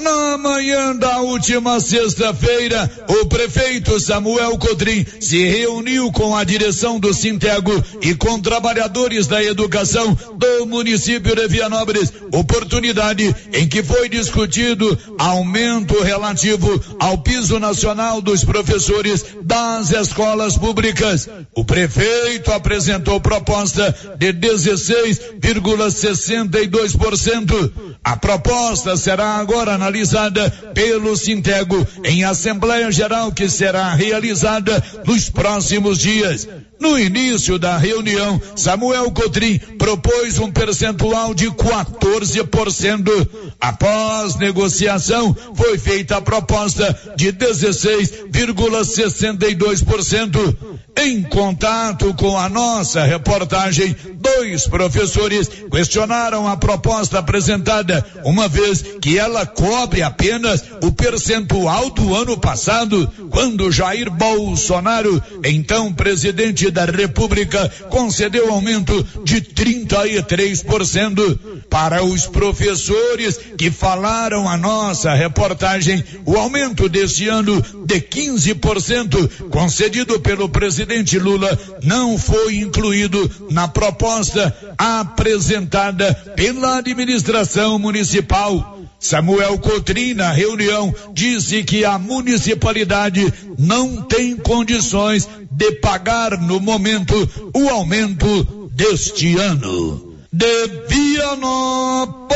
Na manhã da última sexta-feira, o prefeito Samuel Codrim se reuniu com a direção do Sintego e com trabalhadores da educação do município de Vianópolis, oportunidade em que foi discutido aumento relativo ao piso nacional dos professores das escolas públicas. O prefeito apresentou proposta de 16,62%. A proposta será agora na analisada pelo Sintego em Assembleia Geral que será realizada nos próximos dias. No início da reunião, Samuel Cotrim propôs um percentual de 14%. Após negociação, foi feita a proposta de 16,62%. Em contato com a nossa reportagem, dois professores questionaram a proposta apresentada, uma vez que ela cobre apenas o percentual do ano passado, quando Jair Bolsonaro, então presidente da República, concedeu aumento de 33%. Para os professores que falaram a nossa reportagem, o aumento deste ano de 15% concedido pelo presidente Lula não foi incluído na proposta apresentada pela administração municipal. Samuel Cotrim, na reunião, disse que a municipalidade não tem condições de pagar no momento o aumento deste ano. De Vianópolis,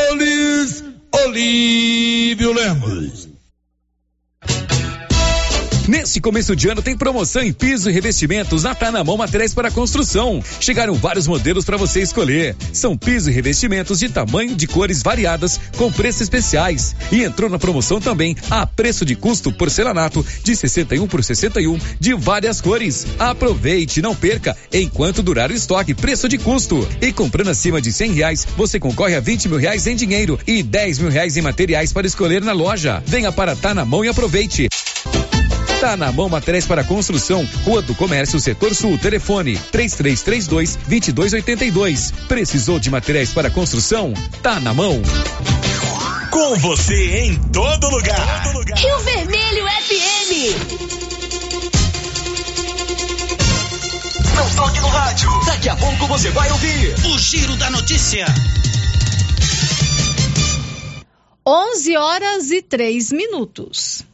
Olívio Lemos. Nesse começo de ano tem promoção em piso e revestimentos na Tá na Mão Materiais para Construção. Chegaram vários modelos para você escolher. São piso e revestimentos de tamanho de cores variadas com preços especiais. E entrou na promoção também a preço de custo porcelanato de 61 por 61 de várias cores. Aproveite, não perca enquanto durar o estoque, preço de custo. E comprando acima de 100 reais, você concorre a 20 mil reais em dinheiro e 10 mil reais em materiais para escolher na loja. Venha para Tá na Mão e aproveite. Tá na mão materiais para construção, Rua do Comércio, Setor Sul, telefone 3332 2282. Precisou de materiais para construção? Tá na mão. Com você em todo lugar. Todo lugar. Rio Vermelho FM. Não toque no rádio. Daqui a pouco você vai ouvir o Giro da Notícia. 11 horas e 3 minutos.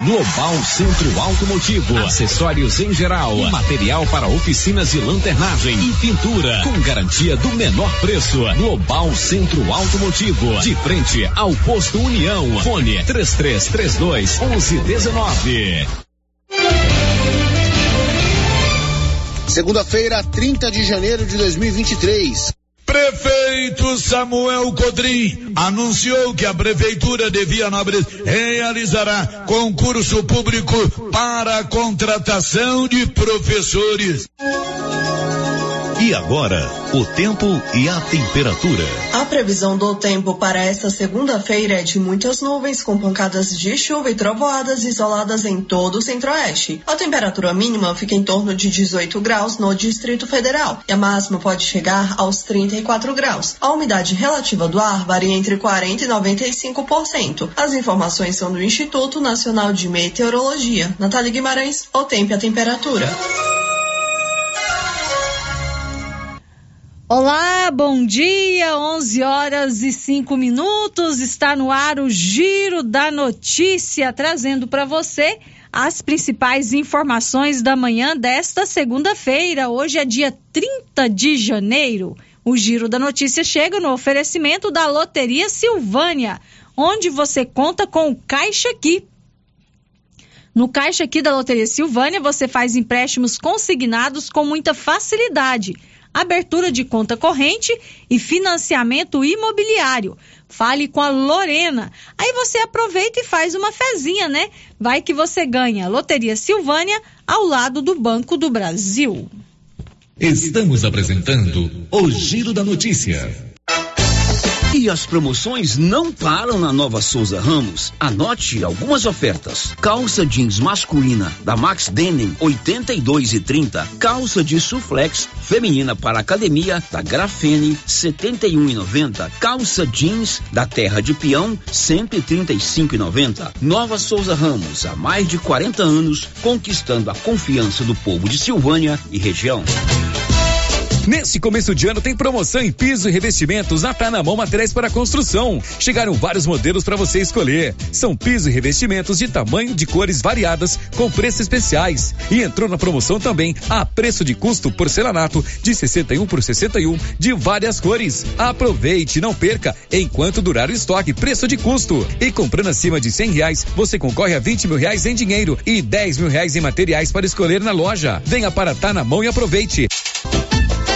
Global Centro Automotivo, acessórios em geral, material para oficinas de lanternagem e pintura, com garantia do menor preço. Global Centro Automotivo, de frente ao posto União. Fone 3332 1119. Segunda-feira, 30 de janeiro de 2023. Prefeito Samuel Codrim anunciou que a Prefeitura de Vianópolis realizará concurso público para a contratação de professores. E agora, o tempo e a temperatura. A previsão do tempo para esta segunda-feira é de muitas nuvens com pancadas de chuva e trovoadas isoladas em todo o centro-oeste. A temperatura mínima fica em torno de 18 graus no Distrito Federal e a máxima pode chegar aos 34 graus. A umidade relativa do ar varia entre 40 e 95%. As informações são do Instituto Nacional de Meteorologia. Natália Guimarães, o tempo e a temperatura. Olá, bom dia, 11 horas e 5 minutos. Está no ar o Giro da Notícia, trazendo para você as principais informações da manhã desta segunda-feira. Hoje é dia 30 de janeiro. O Giro da Notícia chega no oferecimento da Loteria Silvânia, onde você conta com o Caixa Aqui. No Caixa Aqui da Loteria Silvânia, você faz empréstimos consignados com muita facilidade, abertura de conta corrente e financiamento imobiliário. Fale com a Lorena. Aí você aproveita e faz uma fezinha, né? Vai que você ganha. Loteria Silvânia ao lado do Banco do Brasil. Estamos apresentando o Giro da Notícia. E as promoções não param na Nova Souza Ramos. Anote algumas ofertas. Calça jeans masculina da Max Denim 82 e 30. Calça de suflex feminina para academia da Grafene 71 e 90. Calça jeans da Terra de Peão 135 e 90. Nova Souza Ramos há mais de 40 anos conquistando a confiança do povo de Silvânia e região. Nesse começo de ano tem promoção em piso e revestimentos na Tá na Mão Materiais para Construção. Chegaram vários modelos para você escolher. São piso e revestimentos de tamanho, de cores variadas, com preços especiais. E entrou na promoção também a preço de custo porcelanato de 61 por 61 de várias cores. Aproveite, não perca, enquanto durar o estoque, preço de custo. E comprando acima de 100 reais, você concorre a 20 mil reais em dinheiro e 10 mil reais em materiais para escolher na loja. Venha para Tá na Mão e aproveite.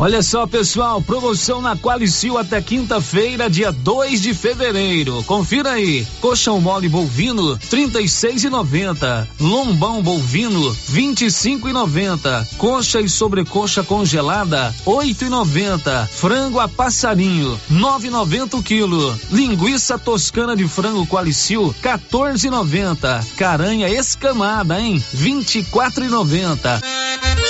Olha só, pessoal, promoção na Qualicil até quinta-feira, dia 2 de fevereiro. Confira aí. Coxão mole bovino, 36,90. Lombão bovino, 25,90. Coxa e sobrecoxa congelada, 8,90. Frango a passarinho, 9,90 o quilo. Linguiça toscana de frango Qualicil, 14,90. Caranha escamada, hein? 24,90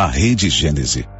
A Rede Gênese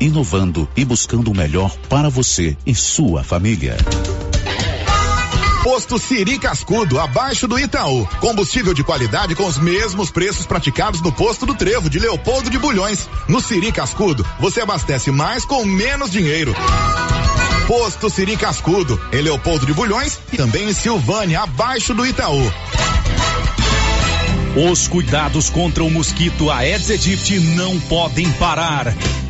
inovando e buscando o melhor para você e sua família. Posto Siri Cascudo, abaixo do Itaú. Combustível de qualidade com os mesmos preços praticados no posto do Trevo de Leopoldo de Bulhões. No Siri Cascudo, você abastece mais com menos dinheiro. Posto Siri Cascudo, em Leopoldo de Bulhões e também em Silvânia, abaixo do Itaú. Os cuidados contra o mosquito Aedes aegypti não podem parar.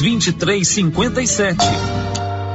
2357.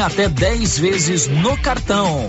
até 10 vezes no cartão.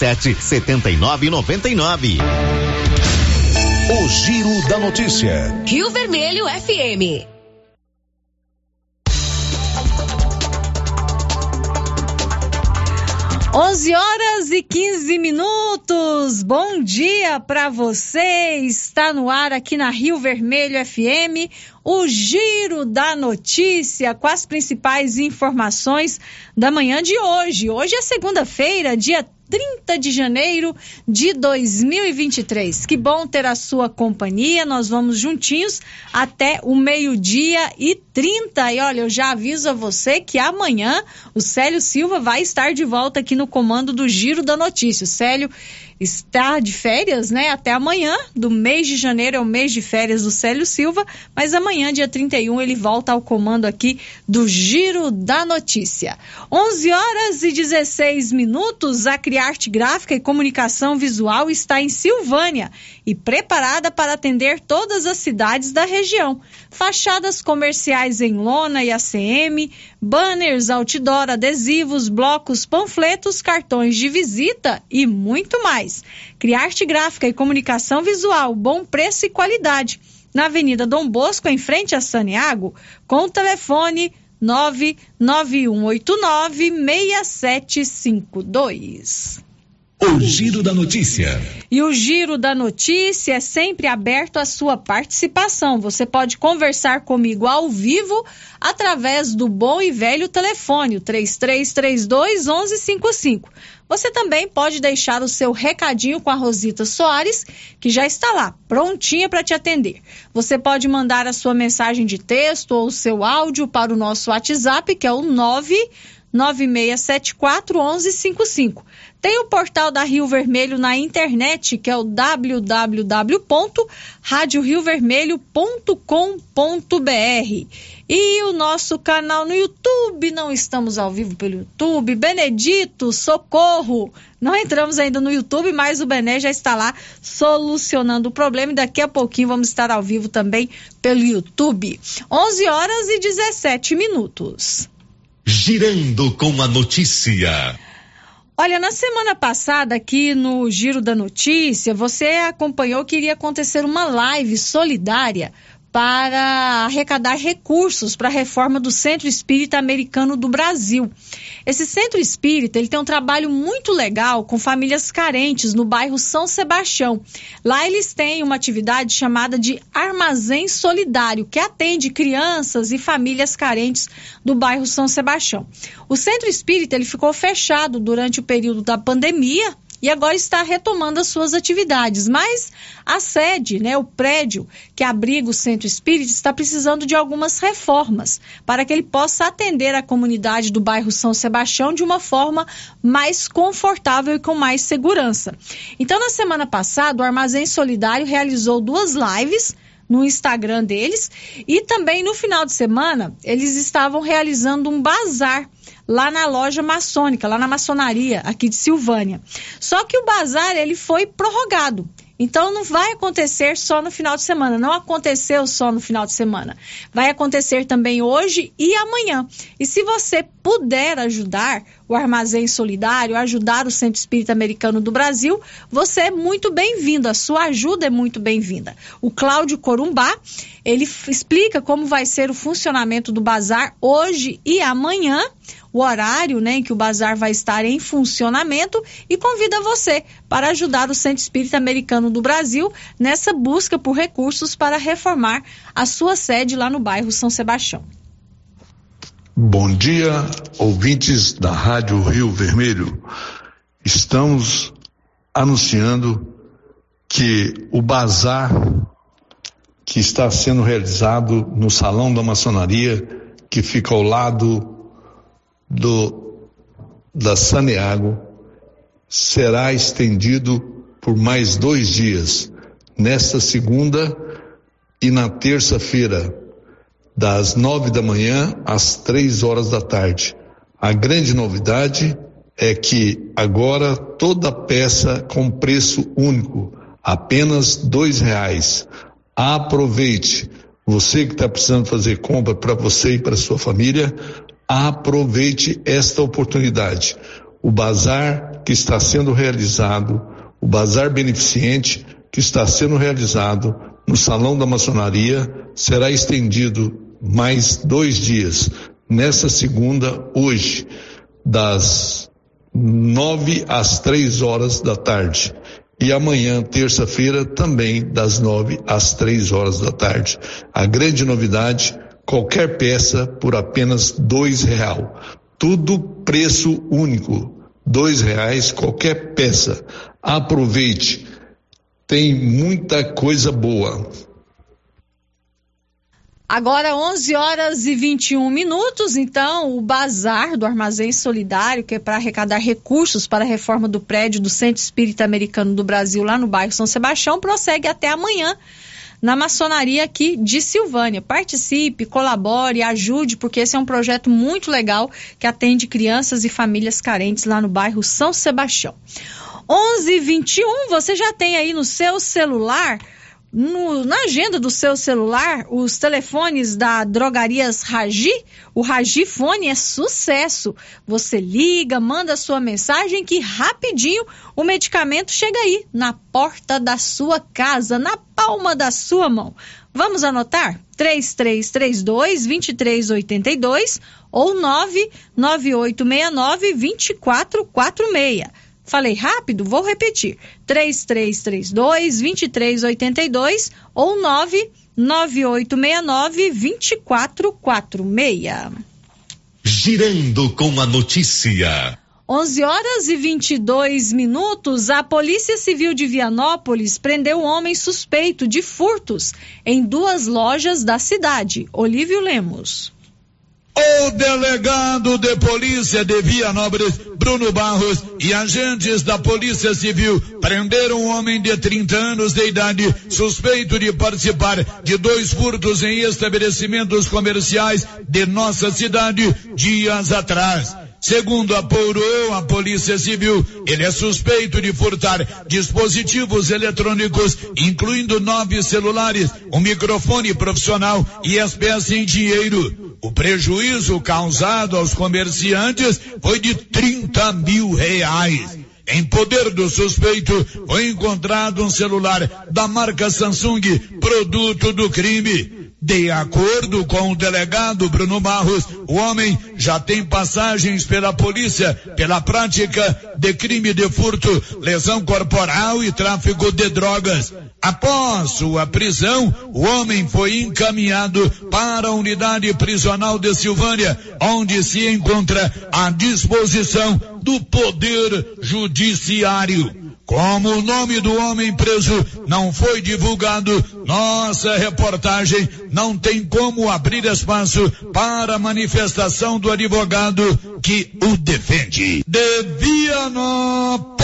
7999. O Giro da Notícia. Rio Vermelho FM. Onze horas e 15 minutos. Bom dia para você. Está no ar aqui na Rio Vermelho FM o Giro da Notícia com as principais informações da manhã de hoje. Hoje é segunda-feira, dia 30 de janeiro de 2023. Que bom ter a sua companhia. Nós vamos juntinhos até o meio-dia e 30. E olha, eu já aviso a você que amanhã o Célio Silva vai estar de volta aqui no comando do Giro da Notícia. O Célio está de férias, né? Até amanhã, do mês de janeiro, é o mês de férias do Célio Silva, mas amanhã, dia 31, ele volta ao comando aqui do Giro da Notícia. 11 horas e 16 minutos, a Criarte Gráfica e Comunicação Visual está em Silvânia e preparada para atender todas as cidades da região. Fachadas comerciais em lona e ACM, banners, outdoor, adesivos, blocos, panfletos, cartões de visita e muito mais. Criarte gráfica e comunicação visual, bom preço e qualidade. Na Avenida Dom Bosco, em frente a Saniago, com o telefone 99189 6752. O Giro da Notícia. E o Giro da Notícia é sempre aberto à sua participação. Você pode conversar comigo ao vivo através do bom e velho telefone, o 3332 1155. Você também pode deixar o seu recadinho com a Rosita Soares, que já está lá, prontinha para te atender. Você pode mandar a sua mensagem de texto ou o seu áudio para o nosso WhatsApp, que é o 99674 1155. Tem o portal da Rio Vermelho na internet, que é o www.radioriovermelho.com.br. E o nosso canal no YouTube, não estamos ao vivo pelo YouTube. Benedito, socorro! Não entramos ainda no YouTube, mas o Bené já está lá solucionando o problema e daqui a pouquinho vamos estar ao vivo também pelo YouTube. 11 horas e 17 minutos. Girando com a notícia. Olha, na semana passada, aqui no Giro da Notícia, você acompanhou que iria acontecer uma live solidária para arrecadar recursos para a reforma do Centro Espírita Americano do Brasil. Esse Centro Espírita ele tem um trabalho muito legal com famílias carentes no bairro São Sebastião. Lá eles têm uma atividade chamada de Armazém Solidário, que atende crianças e famílias carentes do bairro São Sebastião. O Centro Espírita ele ficou fechado durante o período da pandemia e agora está retomando as suas atividades. Mas a sede, né, o prédio que abriga o Centro Espírita, está precisando de algumas reformas para que ele possa atender a comunidade do bairro São Sebastião de uma forma mais confortável e com mais segurança. Então, na semana passada, o Armazém Solidário realizou duas lives no Instagram deles e também no final de semana eles estavam realizando um bazar lá na loja maçônica, lá na maçonaria aqui de Silvânia. Só que o bazar ele foi prorrogado. Então não vai acontecer só no final de semana, não aconteceu só no final de semana. Vai acontecer também hoje e amanhã. E se você puder ajudar o Armazém Solidário, ajudar o Centro Espírita Americano do Brasil, você é muito bem-vindo, a sua ajuda é muito bem-vinda. O Cláudio Corumbá, ele explica como vai ser o funcionamento do bazar hoje e amanhã o horário né, em que o bazar vai estar em funcionamento e convida você para ajudar o Centro Espírita Americano do Brasil nessa busca por recursos para reformar a sua sede lá no bairro São Sebastião. Bom dia, ouvintes da Rádio Rio Vermelho. Estamos anunciando que o bazar que está sendo realizado no Salão da Maçonaria, que fica ao lado do da Saneago será estendido por mais dois dias, nesta segunda e na terça-feira, das nove da manhã às três horas da tarde. A grande novidade é que agora toda peça com preço único, apenas dois reais. Aproveite. Você que está precisando fazer compra para você e para sua família, aproveite esta oportunidade. O bazar que está sendo realizado, o bazar beneficente que está sendo realizado no Salão da Maçonaria será estendido mais dois dias, nessa segunda, hoje, das nove às três horas da tarde. E amanhã, terça-feira, também das nove às três horas da tarde. A grande novidade, qualquer peça por apenas dois real. Tudo preço único. Dois reais qualquer peça. Aproveite. Tem muita coisa boa. Agora 11 horas e 21 minutos, então o bazar do Armazém Solidário, que é para arrecadar recursos para a reforma do prédio do Centro Espírita Americano do Brasil, lá no bairro São Sebastião, prossegue até amanhã na maçonaria aqui de Silvânia. Participe, colabore, ajude, porque esse é um projeto muito legal que atende crianças e famílias carentes lá no bairro São Sebastião. 11:21, você já tem aí no seu celular no, na agenda do seu celular os telefones da Drogarias Ragi. O Ragi Fone é sucesso. Você liga, manda sua mensagem que rapidinho o medicamento chega aí na porta da sua casa, na palma da sua mão. Vamos anotar? 3332 2382 ou 99869 2446. Falei rápido? Vou repetir. 3332 2382 ou 99869 2446. Girando com a notícia. 11 horas e 22 minutos, a Polícia Civil de Vianópolis prendeu um homem suspeito de furtos em duas lojas da cidade. Olívio Lemos. O delegado de polícia de Vianópolis, Bruno Barros, e agentes da Polícia Civil prenderam um homem de 30 anos de idade suspeito de participar de dois furtos em estabelecimentos comerciais de nossa cidade dias atrás. Segundo apurou a Polícia Civil, ele é suspeito de furtar dispositivos eletrônicos, incluindo nove celulares, um microfone profissional e espécie em dinheiro. O prejuízo causado aos comerciantes foi de 30 mil reais. Em poder do suspeito foi encontrado um celular da marca Samsung, produto do crime. De acordo com o delegado Bruno Barros, o homem já tem passagens pela polícia pela prática de crime de furto, lesão corporal e tráfico de drogas. Após sua prisão, o homem foi encaminhado para a unidade prisional de Silvânia, onde se encontra à disposição do Poder Judiciário. Como o nome do homem preso não foi divulgado, nossa reportagem não tem como abrir espaço para a manifestação do advogado que o defende. De Vianópolis,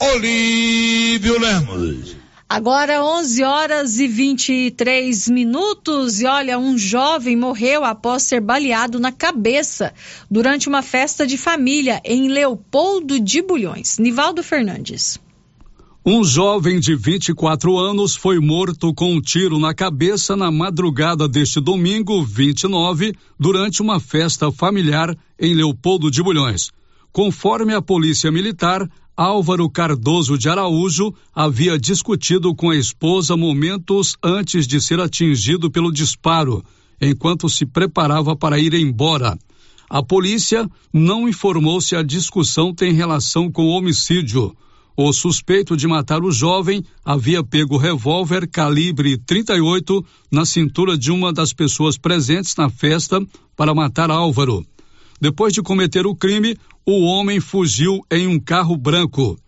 Olívio Lemos. Agora 11 horas e 23 minutos e olha, um jovem morreu após ser baleado na cabeça durante uma festa de família em Leopoldo de Bulhões. Nivaldo Fernandes. Um jovem de 24 anos foi morto com um tiro na cabeça na madrugada deste domingo, 29, durante uma festa familiar em Leopoldo de Bulhões. Conforme a Polícia Militar, Álvaro Cardoso de Araújo havia discutido com a esposa momentos antes de ser atingido pelo disparo, enquanto se preparava para ir embora. A polícia não informou se a discussão tem relação com o homicídio. O suspeito de matar o jovem havia pego revólver calibre 38 na cintura de uma das pessoas presentes na festa para matar Álvaro. Depois de cometer o crime, o homem fugiu em um carro branco.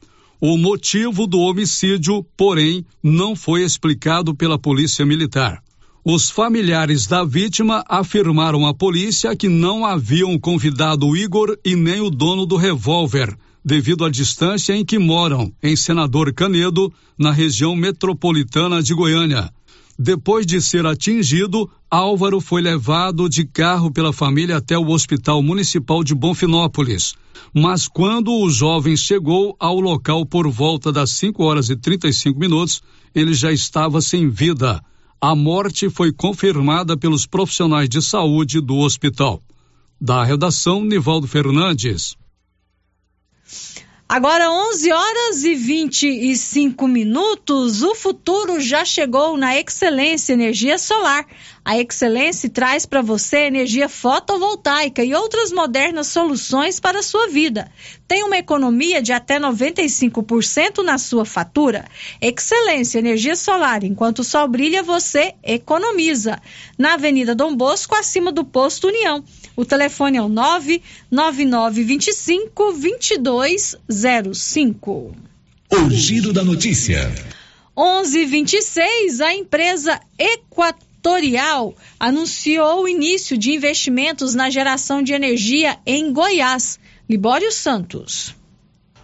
O motivo do homicídio, porém, não foi explicado pela Polícia Militar. Os familiares da vítima afirmaram à polícia que não haviam convidado o Igor e nem o dono do revólver, devido à distância em que moram, em Senador Canedo, na região metropolitana de Goiânia. Depois de ser atingido, Álvaro foi levado de carro pela família até o Hospital Municipal de Bonfinópolis. Mas quando o jovem chegou ao local por volta das 5 horas e 35 minutos, ele já estava sem vida. A morte foi confirmada pelos profissionais de saúde do hospital. Da redação, Nivaldo Fernandes. Agora 11 horas e 25 minutos. O futuro já chegou na Excelência Energia Solar. A Excelência traz para você energia fotovoltaica e outras modernas soluções para a sua vida. Tem uma economia de até 95% na sua fatura. Excelência Energia Solar. Enquanto o sol brilha, você economiza. Na Avenida Dom Bosco, acima do posto União. O telefone é o 99925 2205. O Giro da Notícia. 1126, a empresa Equatorial anunciou o início de investimentos na geração de energia em Goiás. Libório Santos.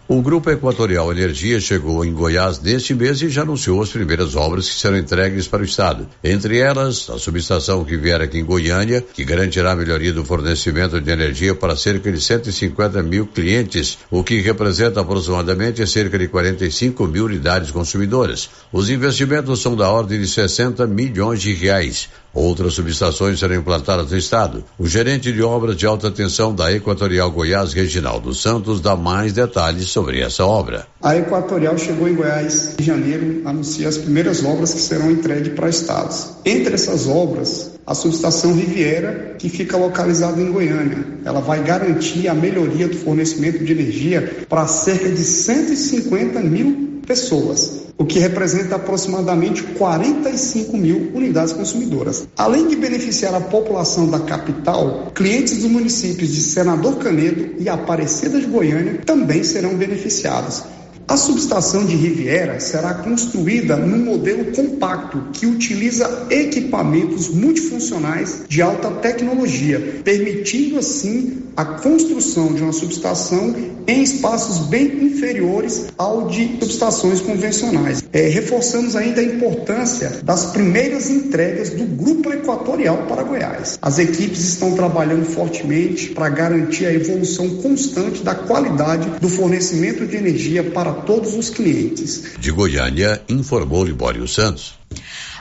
O Grupo Equatorial Energia chegou em Goiás neste mês e já anunciou as primeiras obras que serão entregues para o Estado. Entre elas, a subestação que vier aqui em Goiânia, que garantirá a melhoria do fornecimento de energia para cerca de 150 mil clientes, o que representa aproximadamente cerca de 45 mil unidades consumidoras. Os investimentos são da ordem de 60 milhões de reais. Outras subestações serão implantadas no estado. O gerente de obras de alta tensão da Equatorial Goiás, Reginaldo Santos, dá mais detalhes sobre essa obra. A Equatorial chegou em Goiás em janeiro, anuncia as primeiras obras que serão entregues para estados. Entre essas obras, a subestação Riviera, que fica localizada em Goiânia. Ela vai garantir a melhoria do fornecimento de energia para cerca de 150 mil pessoas o que representa aproximadamente 45 mil unidades consumidoras. Além de beneficiar a população da capital, clientes dos municípios de Senador Canedo e Aparecida de Goiânia também serão beneficiados. A subestação de Riviera será construída num modelo compacto que utiliza equipamentos multifuncionais de alta tecnologia, permitindo assim a construção de uma subestação em espaços bem inferiores ao de subestações convencionais. É, reforçamos ainda a importância das primeiras entregas do Grupo Equatorial para Goiás. As equipes estão trabalhando fortemente para garantir a evolução constante da qualidade do fornecimento de energia para todos os clientes. De Goiânia, informou Libório Santos.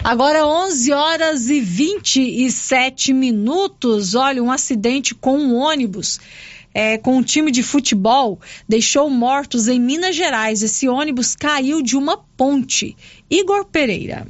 Agora 11 horas e 27 minutos. Olha, um acidente com um ônibus. É, com um time de futebol deixou mortos em Minas Gerais. Esse ônibus caiu de uma ponte. Igor Pereira.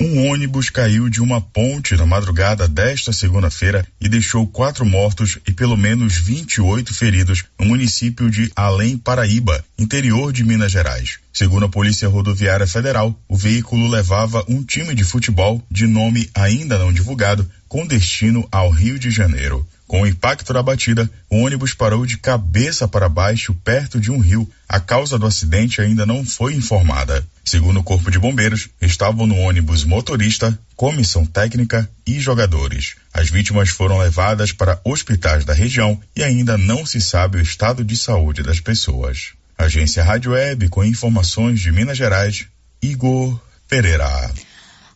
Um ônibus caiu de uma ponte na madrugada desta segunda-feira e deixou quatro mortos e pelo menos 28 feridos no município de Além Paraíba, interior de Minas Gerais. Segundo a Polícia Rodoviária Federal, o veículo levava um time de futebol de nome ainda não divulgado com destino ao Rio de Janeiro. Com o impacto da batida, o ônibus parou de cabeça para baixo perto de um rio. A causa do acidente ainda não foi informada. Segundo o Corpo de Bombeiros, estavam no ônibus motorista, comissão técnica e jogadores. As vítimas foram levadas para hospitais da região e ainda não se sabe o estado de saúde das pessoas. Agência Rádio Web com informações de Minas Gerais, Igor Pereira.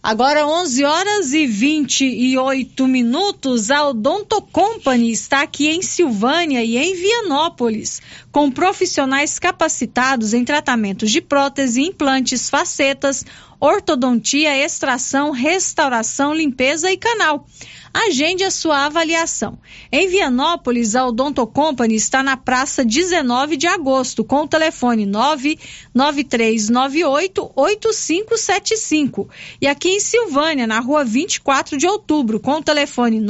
Agora 11 horas e 28 minutos, a Odonto Company está aqui em Silvânia e em Vianópolis, com profissionais capacitados em tratamentos de prótese, implantes, facetas, ortodontia, extração, restauração, limpeza e canal. Agende a sua avaliação. Em Vianópolis, a Odonto Company está na praça 19 de agosto, com o telefone 99398-8575. E aqui em Silvânia, na rua 24 de outubro, com o telefone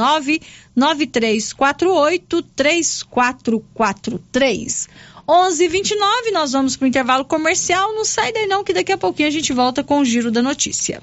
99348-3443. 11:29 nós vamos para o intervalo comercial. Não sai daí não, que daqui a pouquinho a gente volta com o giro da notícia.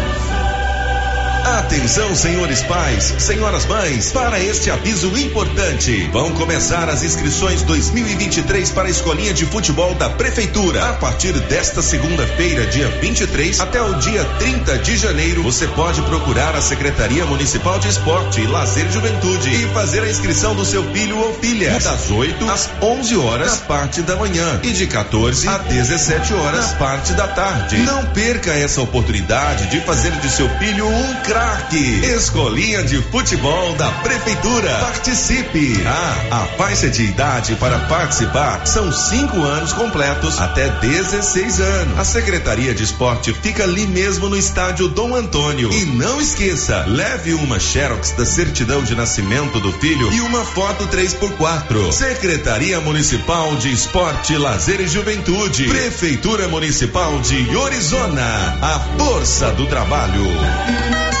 Atenção, senhores pais, senhoras mães, para este aviso importante. Vão começar as inscrições 2023 para a escolinha de futebol da prefeitura. A partir desta segunda-feira, dia 23, até o dia 30 de janeiro, você pode procurar a Secretaria Municipal de Esporte, Lazer e Juventude e fazer a inscrição do seu filho ou filha das 8 às 11 horas na parte da manhã e de 14 a 17 horas na parte da tarde. Não perca essa oportunidade de fazer de seu filho um craque. Escolinha de futebol da prefeitura. Participe. Ah, a faixa de idade para participar são cinco anos completos até 16 anos. A Secretaria de Esporte fica ali mesmo no estádio Dom Antônio. E não esqueça, leve uma Xerox da certidão de nascimento do filho e uma foto 3x4. Secretaria Municipal de Esporte, Lazer e Juventude. Prefeitura Municipal de Orizona. A força do trabalho.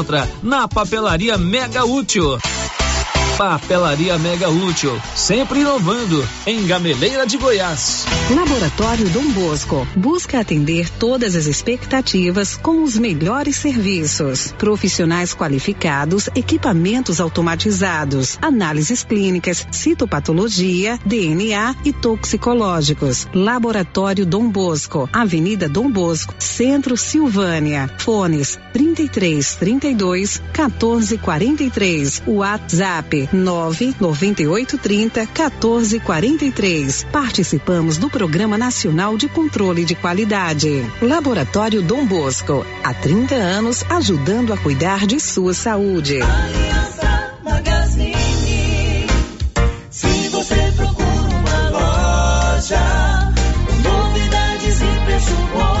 encontra na Papelaria Mega Útil. Papelaria Mega Útil, sempre inovando, em Gameleira de Goiás. Laboratório Dom Bosco busca atender todas as expectativas com os melhores serviços. Profissionais qualificados, equipamentos automatizados, análises clínicas, citopatologia, DNA e toxicológicos. Laboratório Dom Bosco, Avenida Dom Bosco, Centro Silvânia. Fones 33 32 14 43. WhatsApp 9 98 30 14 43. Participamos do Programa Nacional de Controle de Qualidade. Laboratório Dom Bosco, há 30 anos ajudando a cuidar de sua saúde. Procura uma loja, novidades e preço bom.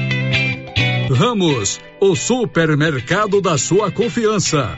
Ramos, o supermercado da sua confiança.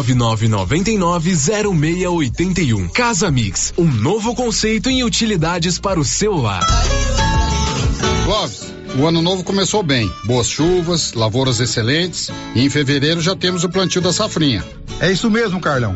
999990681. Casa Mix, um novo conceito em utilidades para o seu lar. Clóvis, o ano novo começou bem. Boas chuvas, lavouras excelentes e em fevereiro já temos o plantio da safrinha. É isso mesmo, Carlão.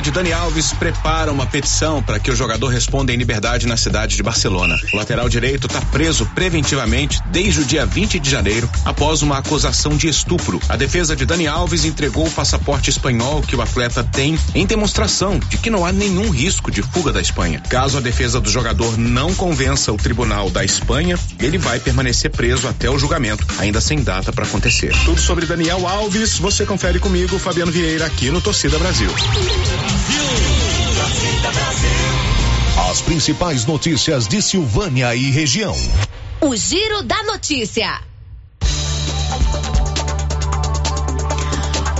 de Dani Alves prepara uma petição para que o jogador responda em liberdade na cidade de Barcelona. O lateral direito está preso preventivamente desde o dia 20 de janeiro, após uma acusação de estupro. A defesa de Dani Alves entregou o passaporte espanhol que o atleta tem em demonstração de que não há nenhum risco de fuga da Espanha. Caso a defesa do jogador não convença o tribunal da Espanha, ele vai permanecer preso até o julgamento, ainda sem data para acontecer. Tudo sobre Daniel Alves, você confere comigo, Fabiano Vieira, aqui no Torcida Brasil. As principais notícias de Silvânia e região. O Giro da Notícia.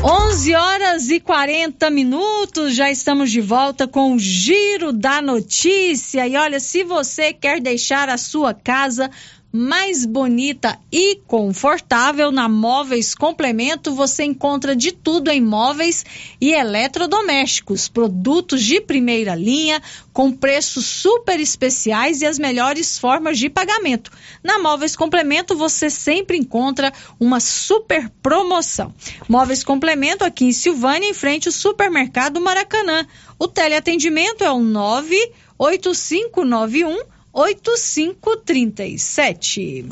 11 horas e 40 minutos, já estamos de volta com o Giro da Notícia. E olha, se você quer deixar a sua casa mais bonita e confortável na Móveis Complemento. Você encontra de tudo em móveis e eletrodomésticos, produtos de primeira linha com preços super especiais e as melhores formas de pagamento. Na Móveis Complemento você sempre encontra uma super promoção. Móveis Complemento aqui em Silvânia, em frente ao Supermercado Maracanã. O teleatendimento é o 98591 8537.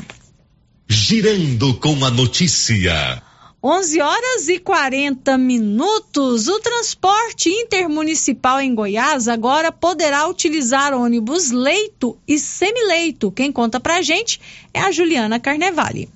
Girando com a notícia. 11 horas e 40 minutos. O transporte intermunicipal em Goiás agora poderá utilizar ônibus leito e semileito. Quem conta pra gente é a Juliana Carnevale.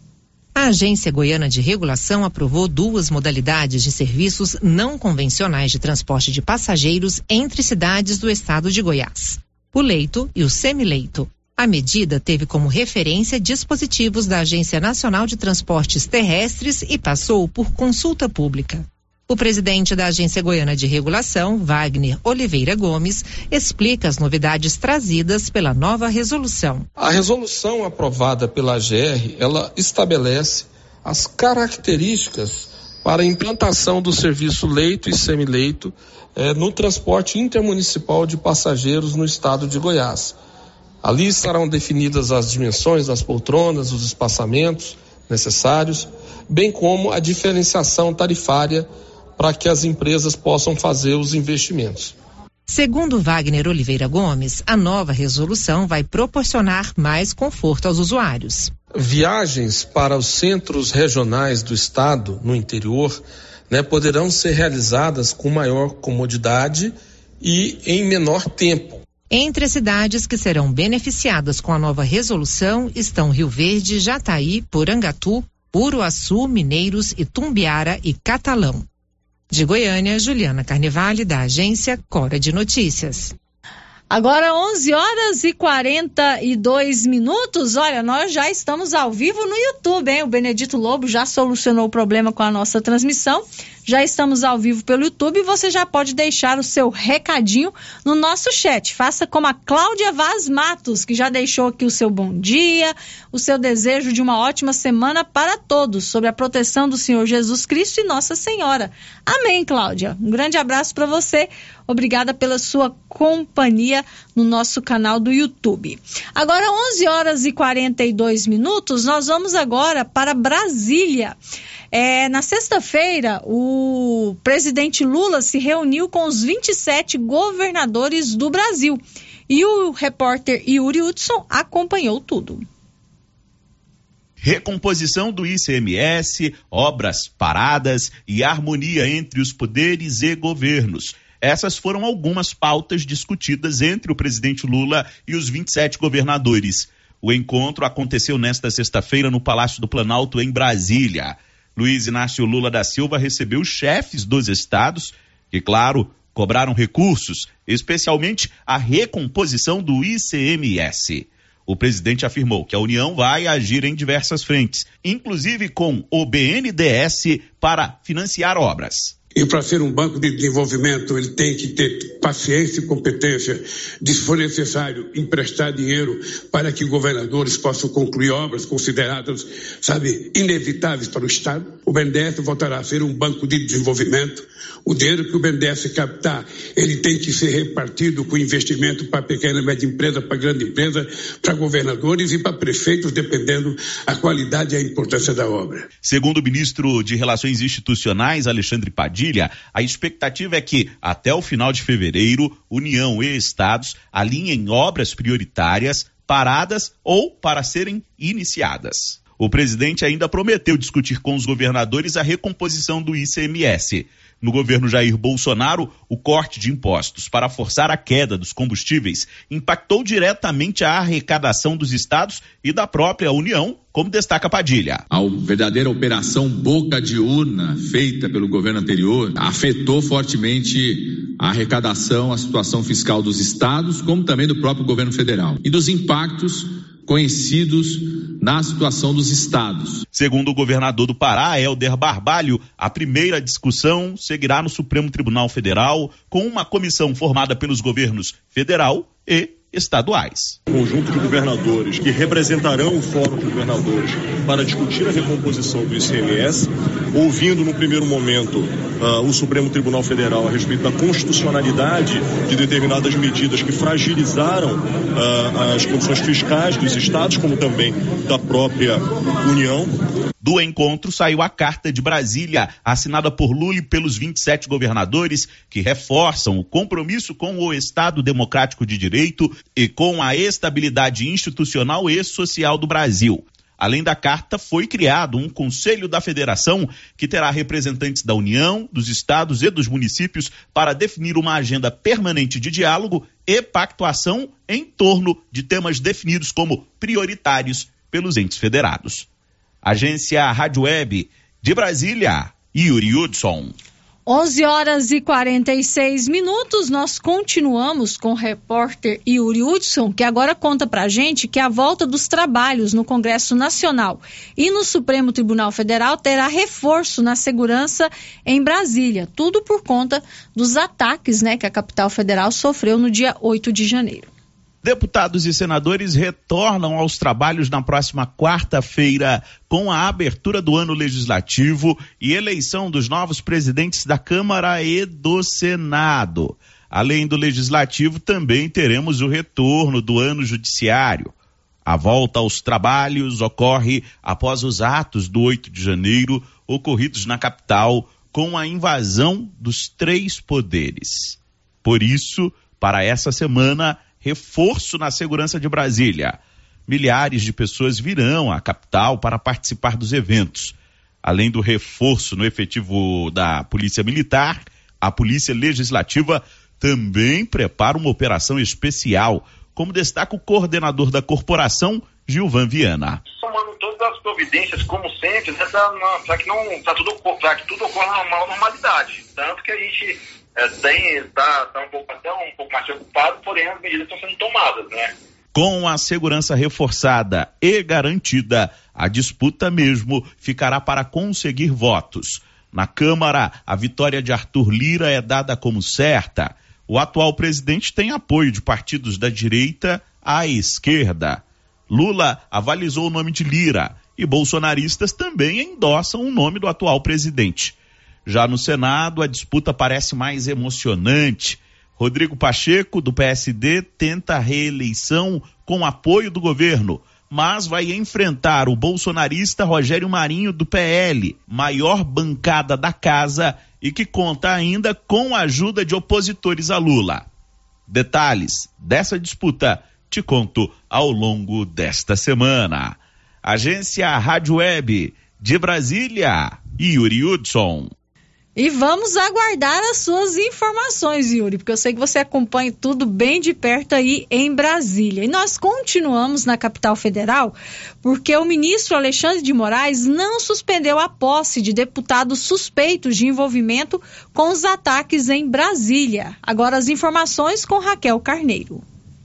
A Agência Goiana de Regulação aprovou duas modalidades de serviços não convencionais de transporte de passageiros entre cidades do estado de Goiás o leito e o semileito. A medida teve como referência dispositivos da Agência Nacional de Transportes Terrestres e passou por consulta pública. O presidente da Agência Goiana de Regulação, Wagner Oliveira Gomes, explica as novidades trazidas pela nova resolução. A resolução aprovada pela AGR, ela estabelece as características para a implantação do serviço leito e semileito é, no transporte intermunicipal de passageiros no estado de Goiás. Ali estarão definidas as dimensões das poltronas, os espaçamentos necessários, bem como a diferenciação tarifária para que as empresas possam fazer os investimentos. Segundo Wagner Oliveira Gomes, a nova resolução vai proporcionar mais conforto aos usuários. Viagens para os centros regionais do estado, no interior, né, poderão ser realizadas com maior comodidade e em menor tempo. Entre as cidades que serão beneficiadas com a nova resolução estão Rio Verde, Jataí, Porangatu, Uruaçu, Mineiros, Itumbiara e Catalão. De Goiânia, Juliana Carnevale, da agência Cora de Notícias. Agora 11 horas e 42 minutos. Olha, nós já estamos ao vivo no YouTube, hein? O Benedito Lobo já solucionou o problema com a nossa transmissão. Já estamos ao vivo pelo YouTube e você já pode deixar o seu recadinho no nosso chat. Faça como a Cláudia Vaz Matos, que já deixou aqui o seu bom dia, o seu desejo de uma ótima semana para todos, sobre a proteção do Senhor Jesus Cristo e Nossa Senhora. Amém, Cláudia. Um grande abraço para você. Obrigada pela sua companhia no nosso canal do YouTube. Agora, 11 horas e 42 minutos, nós vamos agora para Brasília. É, na sexta-feira, o presidente Lula se reuniu com os 27 governadores do Brasil. E o repórter Yuri Hudson acompanhou tudo. Recomposição do ICMS, obras paradas e harmonia entre os poderes e governos. Essas foram algumas pautas discutidas entre o presidente Lula e os 27 governadores. O encontro aconteceu nesta sexta-feira no Palácio do Planalto, em Brasília. Luiz Inácio Lula da Silva recebeu os chefes dos estados, que, claro, cobraram recursos, especialmente a recomposição do ICMS. O presidente afirmou que a União vai agir em diversas frentes, inclusive com o BNDES para financiar obras. E para ser um banco de desenvolvimento, ele tem que ter paciência e competência de, se for necessário, emprestar dinheiro para que governadores possam concluir obras consideradas, sabe, inevitáveis para o Estado. O BNDES voltará a ser um banco de desenvolvimento. O dinheiro que o BNDES captar, ele tem que ser repartido com investimento para pequena e média empresa, para grande empresa, para governadores e para prefeitos, dependendo a qualidade e a importância da obra. Segundo o ministro de Relações Institucionais, Alexandre Padilha, Padilha, a expectativa é que, até o final de fevereiro, União e estados alinhem obras prioritárias, paradas ou para serem iniciadas. O presidente ainda prometeu discutir com os governadores a recomposição do ICMS. No governo Jair Bolsonaro, o corte de impostos para forçar a queda dos combustíveis impactou diretamente a arrecadação dos estados e da própria União, como destaca Padilha. A verdadeira operação boca de urna feita pelo governo anterior afetou fortemente a arrecadação, a situação fiscal dos estados, como também do próprio governo federal. E dos impactos conhecidos na situação dos estados. Segundo o governador do Pará, Helder Barbalho, a primeira discussão seguirá no Supremo Tribunal Federal com uma comissão formada pelos governos federal e estaduais. Conjunto de governadores que representarão o Fórum de Governadores para discutir a recomposição do ICMS, ouvindo no primeiro momento uh, o Supremo Tribunal Federal a respeito da constitucionalidade de determinadas medidas que fragilizaram uh, as condições fiscais dos estados, como também da própria União. Do encontro saiu a Carta de Brasília, assinada por Lula e pelos 27 governadores, que reforçam o compromisso com o Estado Democrático de Direito e com a estabilidade institucional e social do Brasil. Além da carta, foi criado um Conselho da Federação que terá representantes da União, dos estados e dos municípios para definir uma agenda permanente de diálogo e pactuação em torno de temas definidos como prioritários pelos entes federados. Agência Rádio Web de Brasília, Yuri Hudson. 11 horas e 46 minutos, nós continuamos com o repórter Yuri Hudson, que agora conta pra gente que a volta dos trabalhos no Congresso Nacional e no Supremo Tribunal Federal terá reforço na segurança em Brasília, tudo por conta dos ataques né, que a capital federal sofreu no dia 8 de janeiro. Deputados e senadores retornam aos trabalhos na próxima quarta-feira com a abertura do ano legislativo e eleição dos novos presidentes da Câmara e do Senado. Além do legislativo, também teremos o retorno do ano judiciário. A volta aos trabalhos ocorre após os atos do 8 de janeiro ocorridos na capital com a invasão dos três poderes. Por isso, para essa semana, reforço na segurança de Brasília. Milhares de pessoas virão à capital para participar dos eventos. Além do reforço no efetivo da Polícia Militar, a Polícia Legislativa também prepara uma operação especial, como destaca o coordenador da corporação, Gilvan Viana. Tomando todas as providências, como sempre, né, para que, não, tudo, que tudo ocorra na normalidade. Tanto que a gente é, tem, tá, tá um pouco até um pouco mais preocupado, porém as medidas estão sendo tomadas, né? Com a segurança reforçada e garantida, a disputa mesmo ficará para conseguir votos. Na Câmara, a vitória de Arthur Lira é dada como certa. O atual presidente tem apoio de partidos da direita à esquerda. Lula avalizou o nome de Lira e bolsonaristas também endossam o nome do atual presidente. Já no Senado, a disputa parece mais emocionante. Rodrigo Pacheco, do PSD, tenta reeleição com apoio do governo, mas vai enfrentar o bolsonarista Rogério Marinho, do PL, maior bancada da casa e que conta ainda com a ajuda de opositores a Lula. Detalhes dessa disputa te conto ao longo desta semana. Agência Rádio Web de Brasília, Yuri Hudson. E vamos aguardar as suas informações, Yuri, porque eu sei que você acompanha tudo bem de perto aí em Brasília. E nós continuamos na capital federal, porque o ministro Alexandre de Moraes não suspendeu a posse de deputados suspeitos de envolvimento com os ataques em Brasília. Agora as informações com Raquel Carneiro.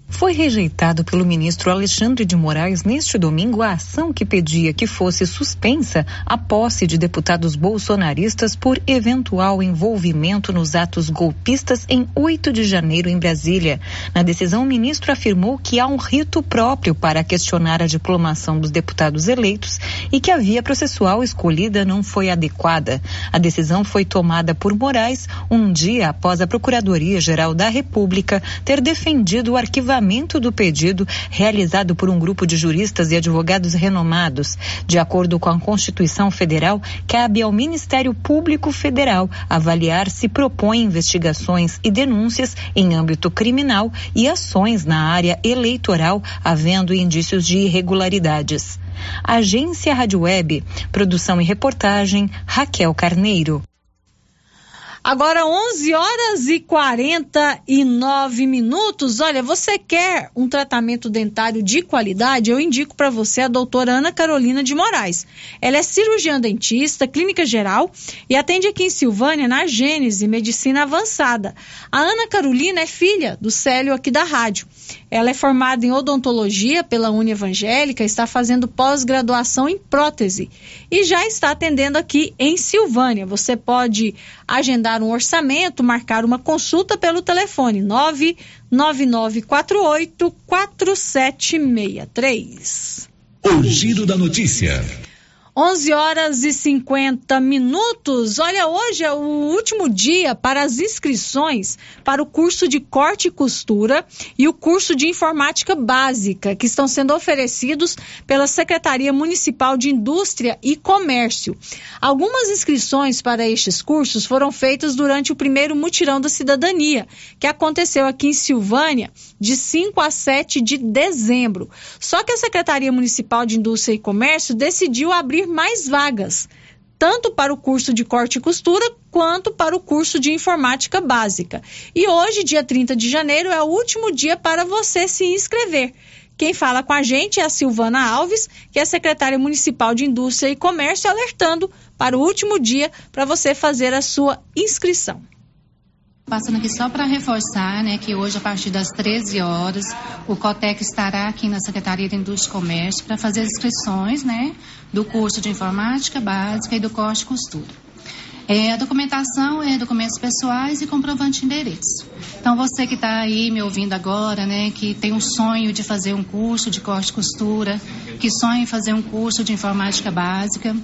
Foi rejeitado pelo ministro Alexandre de Moraes neste domingo a ação que pedia que fosse suspensa a posse de deputados bolsonaristas por eventual envolvimento nos atos golpistas em 8 de janeiro em Brasília. Na decisão, o ministro afirmou que há um rito próprio para questionar a diplomação dos deputados eleitos e que a via processual escolhida não foi adequada. A decisão foi tomada por Moraes um dia após a Procuradoria-Geral da República ter defendido o arquivamento do pedido realizado por um grupo de juristas e advogados renomados. De acordo com a Constituição Federal, cabe ao Ministério Público Federal avaliar se propõe investigações e denúncias em âmbito criminal e ações na área eleitoral, havendo indícios de irregularidades. Agência Rádio Web, produção e reportagem Raquel Carneiro. Agora 11 horas e 49 minutos. Olha, você quer um tratamento dentário de qualidade? Eu indico para você a doutora Ana Carolina de Moraes. Ela é cirurgiã dentista, clínica geral e atende aqui em Silvânia na Gênese Medicina Avançada. A Ana Carolina é filha do Célio aqui da rádio. Ela é formada em odontologia pela Uni Evangélica, está fazendo pós-graduação em prótese e já está atendendo aqui em Silvânia. Você pode agendar um orçamento, marcar uma consulta pelo telefone 99948 4763. O Giro da Notícia. 11 horas e 50 minutos. Olha, hoje é o último dia para as inscrições para o curso de corte e costura e o curso de informática básica, que estão sendo oferecidos pela Secretaria Municipal de Indústria e Comércio. Algumas inscrições para estes cursos foram feitas durante o primeiro mutirão da cidadania, que aconteceu aqui em Silvânia de 5 a 7 de dezembro. Só que a Secretaria Municipal de Indústria e Comércio decidiu abrir mais vagas, tanto para o curso de corte e costura quanto para o curso de informática básica. E hoje, dia 30 de janeiro, é o último dia para você se inscrever. Quem fala com a gente é a Silvana Alves, que é secretária municipal de Indústria e Comércio, alertando para o último dia para você fazer a sua inscrição. Passando aqui só para reforçar, né, que hoje a partir das 13 horas o Cotec estará aqui na Secretaria de Indústria e Comércio para fazer inscrições, né, do curso de informática básica e do corte e costura. É, a documentação é documentos pessoais e comprovante de endereço. Então, você que está aí me ouvindo agora, né, que tem um sonho de fazer um curso de corte e costura, que sonha em fazer um curso de informática básica,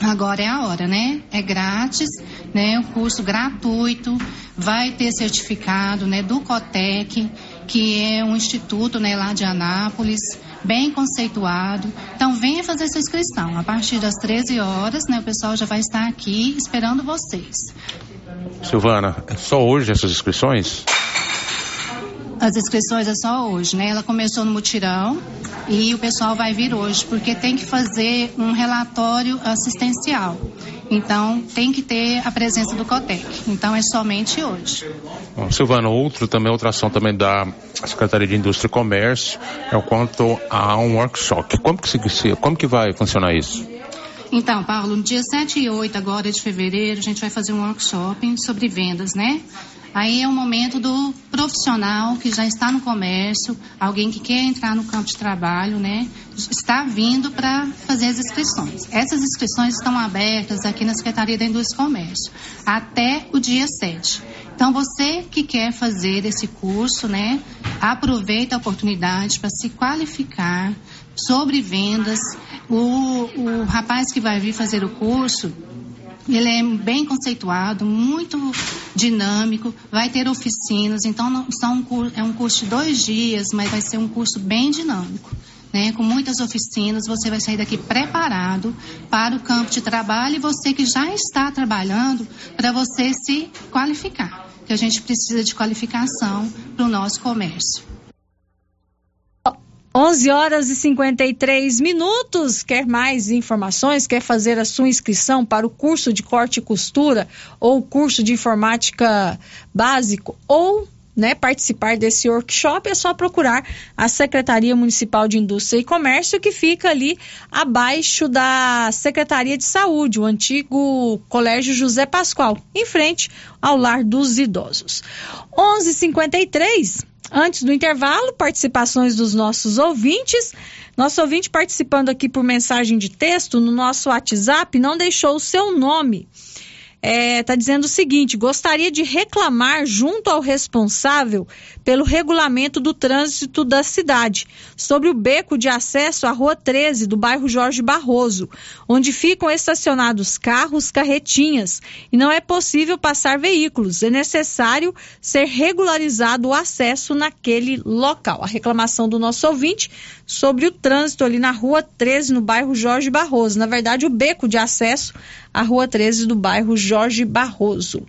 Agora é a hora, né? É grátis, né? O curso gratuito, vai ter certificado, né? Do Cotec, que é um instituto, né? Lá de Anápolis, bem conceituado. Então venha fazer sua inscrição. A partir das 13 horas, né? O pessoal já vai estar aqui esperando vocês. Silvana, é só hoje essas inscrições? As inscrições é só hoje, né? Ela começou no mutirão e o pessoal vai vir hoje, porque tem que fazer um relatório assistencial. Então, tem que ter a presença do COTEC. Então, é somente hoje. Bom, Silvana, outro também, outra ação também da Secretaria de Indústria e Comércio é o quanto a um workshop. Como que, se, como que vai funcionar isso? Então, Paulo, no dia 7 e 8 agora de fevereiro, a gente vai fazer um workshop sobre vendas, né? Aí é o momento do profissional que já está no comércio, alguém que quer entrar no campo de trabalho, né? Está vindo para fazer as inscrições. Essas inscrições estão abertas aqui na Secretaria da Indústria e Comércio até o dia 7. Então, você que quer fazer esse curso, né? Aproveita a oportunidade para se qualificar sobre vendas. O, o rapaz que vai vir fazer o curso, ele é bem conceituado, muito dinâmico, vai ter oficinas, então não, são, é um curso de dois dias, mas vai ser um curso bem dinâmico. Né, com muitas oficinas, você vai sair daqui preparado para o campo de trabalho e você que já está trabalhando, para você se qualificar, que a gente precisa de qualificação para o nosso comércio. 11 horas e 53 minutos. Quer mais informações? Quer fazer a sua inscrição para o curso de corte e costura ou curso de informática básico ou né, participar desse workshop, é só procurar a Secretaria Municipal de Indústria e Comércio, que fica ali abaixo da Secretaria de Saúde, o antigo Colégio José Pascoal, em frente ao Lar dos Idosos. 11:53 Antes do intervalo, participações dos nossos ouvintes. Nosso ouvinte participando aqui por mensagem de texto no nosso WhatsApp não deixou o seu nome. Está dizendo o seguinte: gostaria de reclamar junto ao responsável pelo regulamento do trânsito da cidade sobre o beco de acesso à Rua 13 do bairro Jorge Barroso, onde ficam estacionados carros, carretinhas e não é possível passar veículos. É necessário ser regularizado o acesso naquele local. A reclamação do nosso ouvinte sobre o trânsito ali na Rua 13, no bairro Jorge Barroso. Na verdade, o beco de acesso à Rua 13 do bairro Jorge Barroso.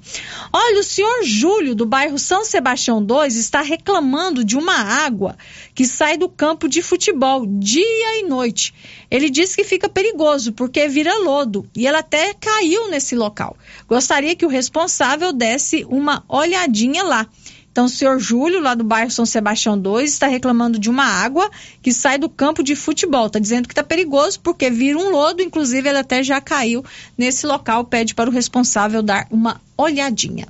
Olha, o senhor Júlio, do bairro São Sebastião 2, está reclamando de uma água que sai do campo de futebol dia e noite. Ele diz que fica perigoso porque vira lodo e ela até caiu nesse local. Gostaria que o responsável desse uma olhadinha lá. Então, o senhor Júlio, lá do bairro São Sebastião 2, está reclamando de uma água que sai do campo de futebol. Está dizendo que está perigoso porque vira um lodo, inclusive ele até já caiu nesse local. Pede para o responsável dar uma olhadinha.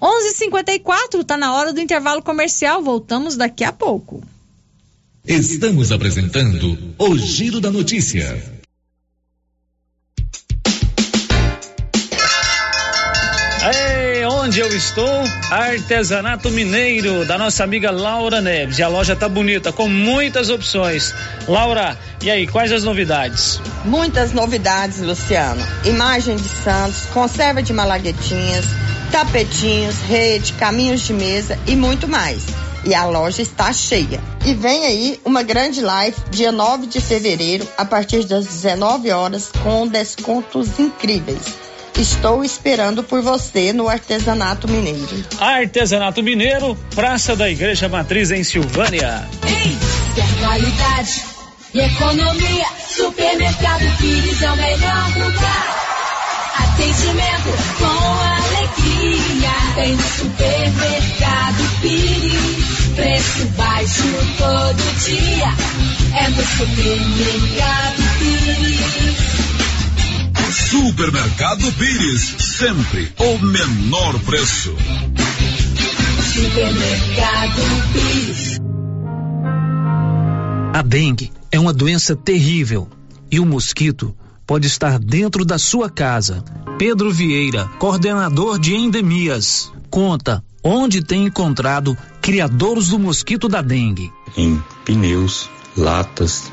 11:54 está na hora do intervalo comercial. Voltamos daqui a pouco. Estamos apresentando o Giro da Notícia. Ei, onde eu estou? Artesanato Mineiro, da nossa amiga Laura Neves. E a loja tá bonita, com muitas opções. Laura, e aí, quais as novidades? Muitas novidades, Luciano. Imagem de santos, conserva de malaguetinhas, tapetinhos, rede, caminhos de mesa e muito mais. E a loja está cheia. E vem aí uma grande live dia 9 de fevereiro, a partir das 19 horas, com descontos incríveis. Estou esperando por você no Artesanato Mineiro. Artesanato Mineiro, Praça da Igreja Matriz em Silvânia. Quer qualidade e economia? Supermercado Pires é o melhor lugar. Atendimento com alegria. Tem no supermercado Pires. Preço baixo todo dia. É no supermercado Pires. Supermercado Pires, sempre o menor preço. Supermercado Pires. A dengue é uma doença terrível e o mosquito pode estar dentro da sua casa. Pedro Vieira, coordenador de endemias, conta onde tem encontrado criadouros do mosquito da dengue. em pneus, latas,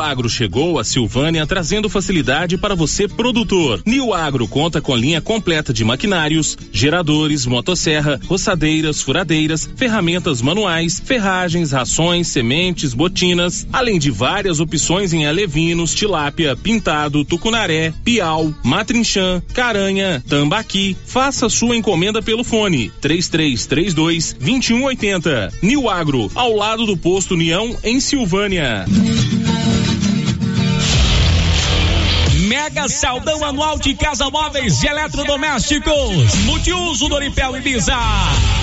Agro chegou a Silvânia trazendo facilidade para você produtor. New Agro conta com linha completa de maquinários, geradores, motosserra, roçadeiras, furadeiras, ferramentas manuais, ferragens, rações, sementes, botinas, além de várias opções em alevinos, tilápia, pintado, tucunaré, piau, matrinchã, caranha, tambaqui. Faça sua encomenda pelo fone 3332 2180. New Agro, ao lado do posto União em Silvânia. Mega Saldão Anual de Casa Móveis e Eletrodomésticos. Multiuso Doripel Ibiza.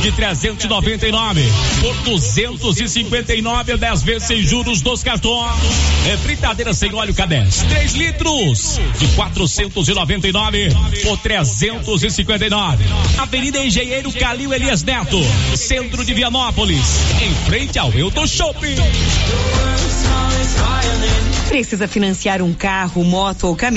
De 399 por 259 a 10 vezes sem juros dos cartões. É fritadeira sem óleo K10. 3 litros. De 499 por 359. Avenida Engenheiro Calil Elias Neto. Centro de Vianópolis. Em frente ao Euto Shopping. Precisa financiar um carro, moto ou caminhão?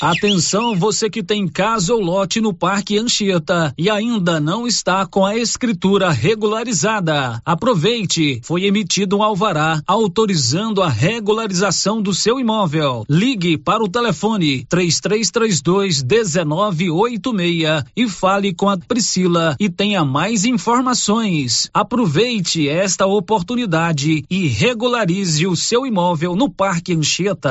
Atenção, você que tem casa ou lote no Parque Anchieta e ainda não está com a escritura regularizada. Aproveite, foi emitido um alvará autorizando a regularização do seu imóvel. Ligue para o telefone 3332 1986 e fale com a Priscila e tenha mais informações. Aproveite esta oportunidade e regularize o seu imóvel no Parque Anchieta.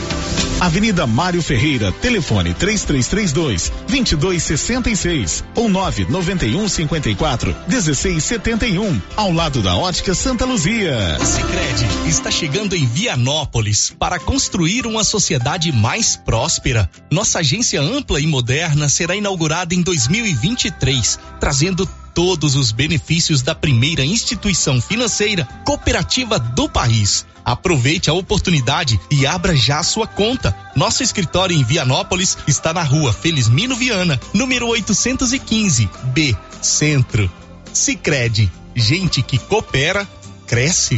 Avenida Mário Ferreira, telefone 3332 2266 ou 991 54 1671, ao lado da Ótica Santa Luzia. O Sicredi está chegando em Vianópolis para construir uma sociedade mais próspera. Nossa agência ampla e moderna será inaugurada em 2023, trazendo todos os benefícios da primeira instituição financeira cooperativa do país. Aproveite a oportunidade e abra já sua conta. Nosso escritório em Vianópolis está na rua Felizmino Viana, número 815, B, Centro. Sicredi, gente que coopera, cresce.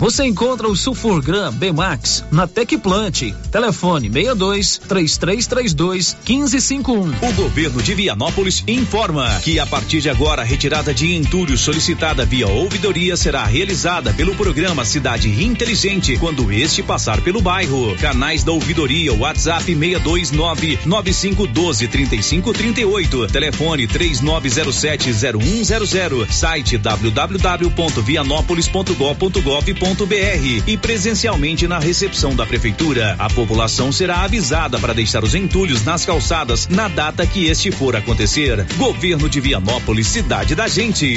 Você encontra o Sulfurgram Bemax na Tecplant. Telefone 62 3332 1551. O governo de Vianópolis informa que a partir de agora a retirada de entulho solicitada via ouvidoria será realizada pelo programa Cidade Inteligente quando este passar pelo bairro. Canais da ouvidoria WhatsApp 629 9512 3538. Telefone 3907 0100. Site www.vianópolis.gov.br e presencialmente na recepção da prefeitura. A população será avisada para deixar os entulhos nas calçadas na data que este for acontecer. Governo de Vianópolis, cidade da gente.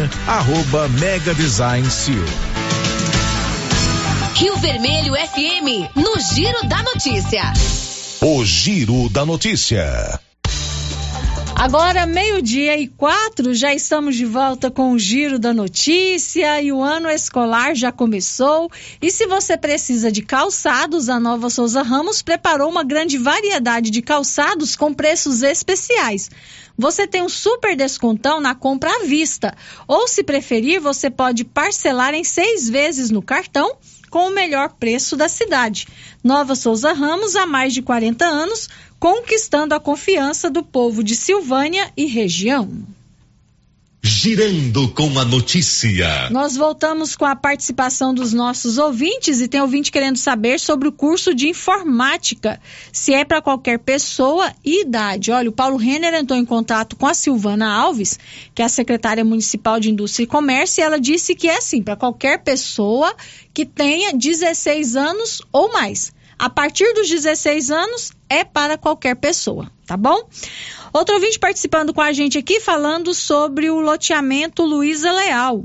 arroba Mega Design Seal. Rio Vermelho FM, no Giro da Notícia. O Giro da Notícia. Agora, meio-dia e quatro, já estamos de volta com o Giro da Notícia e o ano escolar já começou. E se você precisa de calçados, a Nova Souza Ramos preparou uma grande variedade de calçados com preços especiais. Você tem um super descontão na compra à vista. Ou, se preferir, você pode parcelar em seis vezes no cartão com o melhor preço da cidade. Nova Souza Ramos, há mais de 40 anos, conquistando a confiança do povo de Silvânia e região. Girando com a notícia. Nós voltamos com a participação dos nossos ouvintes e tem ouvinte querendo saber sobre o curso de informática, se é para qualquer pessoa e idade. Olha, o Paulo Renner entrou em contato com a Silvana Alves, que é a secretária municipal de Indústria e Comércio, e ela disse que é assim, para qualquer pessoa que tenha 16 anos ou mais. A partir dos 16 anos é para qualquer pessoa, tá bom? Outro ouvinte participando com a gente aqui falando sobre o loteamento Luiza Leal.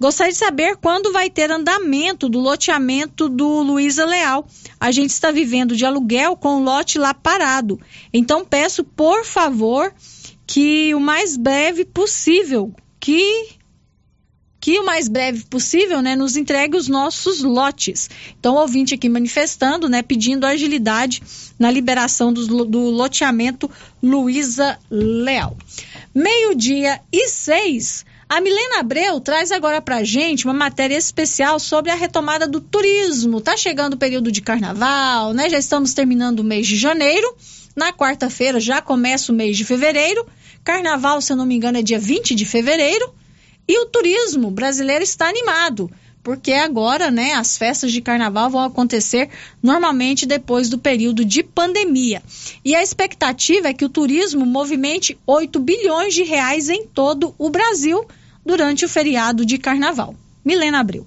Gostaria de saber quando vai ter andamento do loteamento do Luiza Leal. A gente está vivendo de aluguel com o lote lá parado. Então peço, por favor, que o mais breve possível, que que o mais breve possível, né, nos entregue os nossos lotes. Então, ouvinte aqui manifestando, né, pedindo agilidade na liberação do, do loteamento Luiza Leal. Meio-dia e seis. A Milena Abreu traz agora pra gente uma matéria especial sobre a retomada do turismo. Tá chegando o período de carnaval, né? Já estamos terminando o mês de janeiro. Na quarta-feira já começa o mês de fevereiro. Carnaval, se eu não me engano, é dia 20 de fevereiro. E o turismo brasileiro está animado, porque agora, né, as festas de carnaval vão acontecer normalmente depois do período de pandemia. E a expectativa é que o turismo movimente 8 bilhões de reais em todo o Brasil durante o feriado de carnaval. Milena Abreu.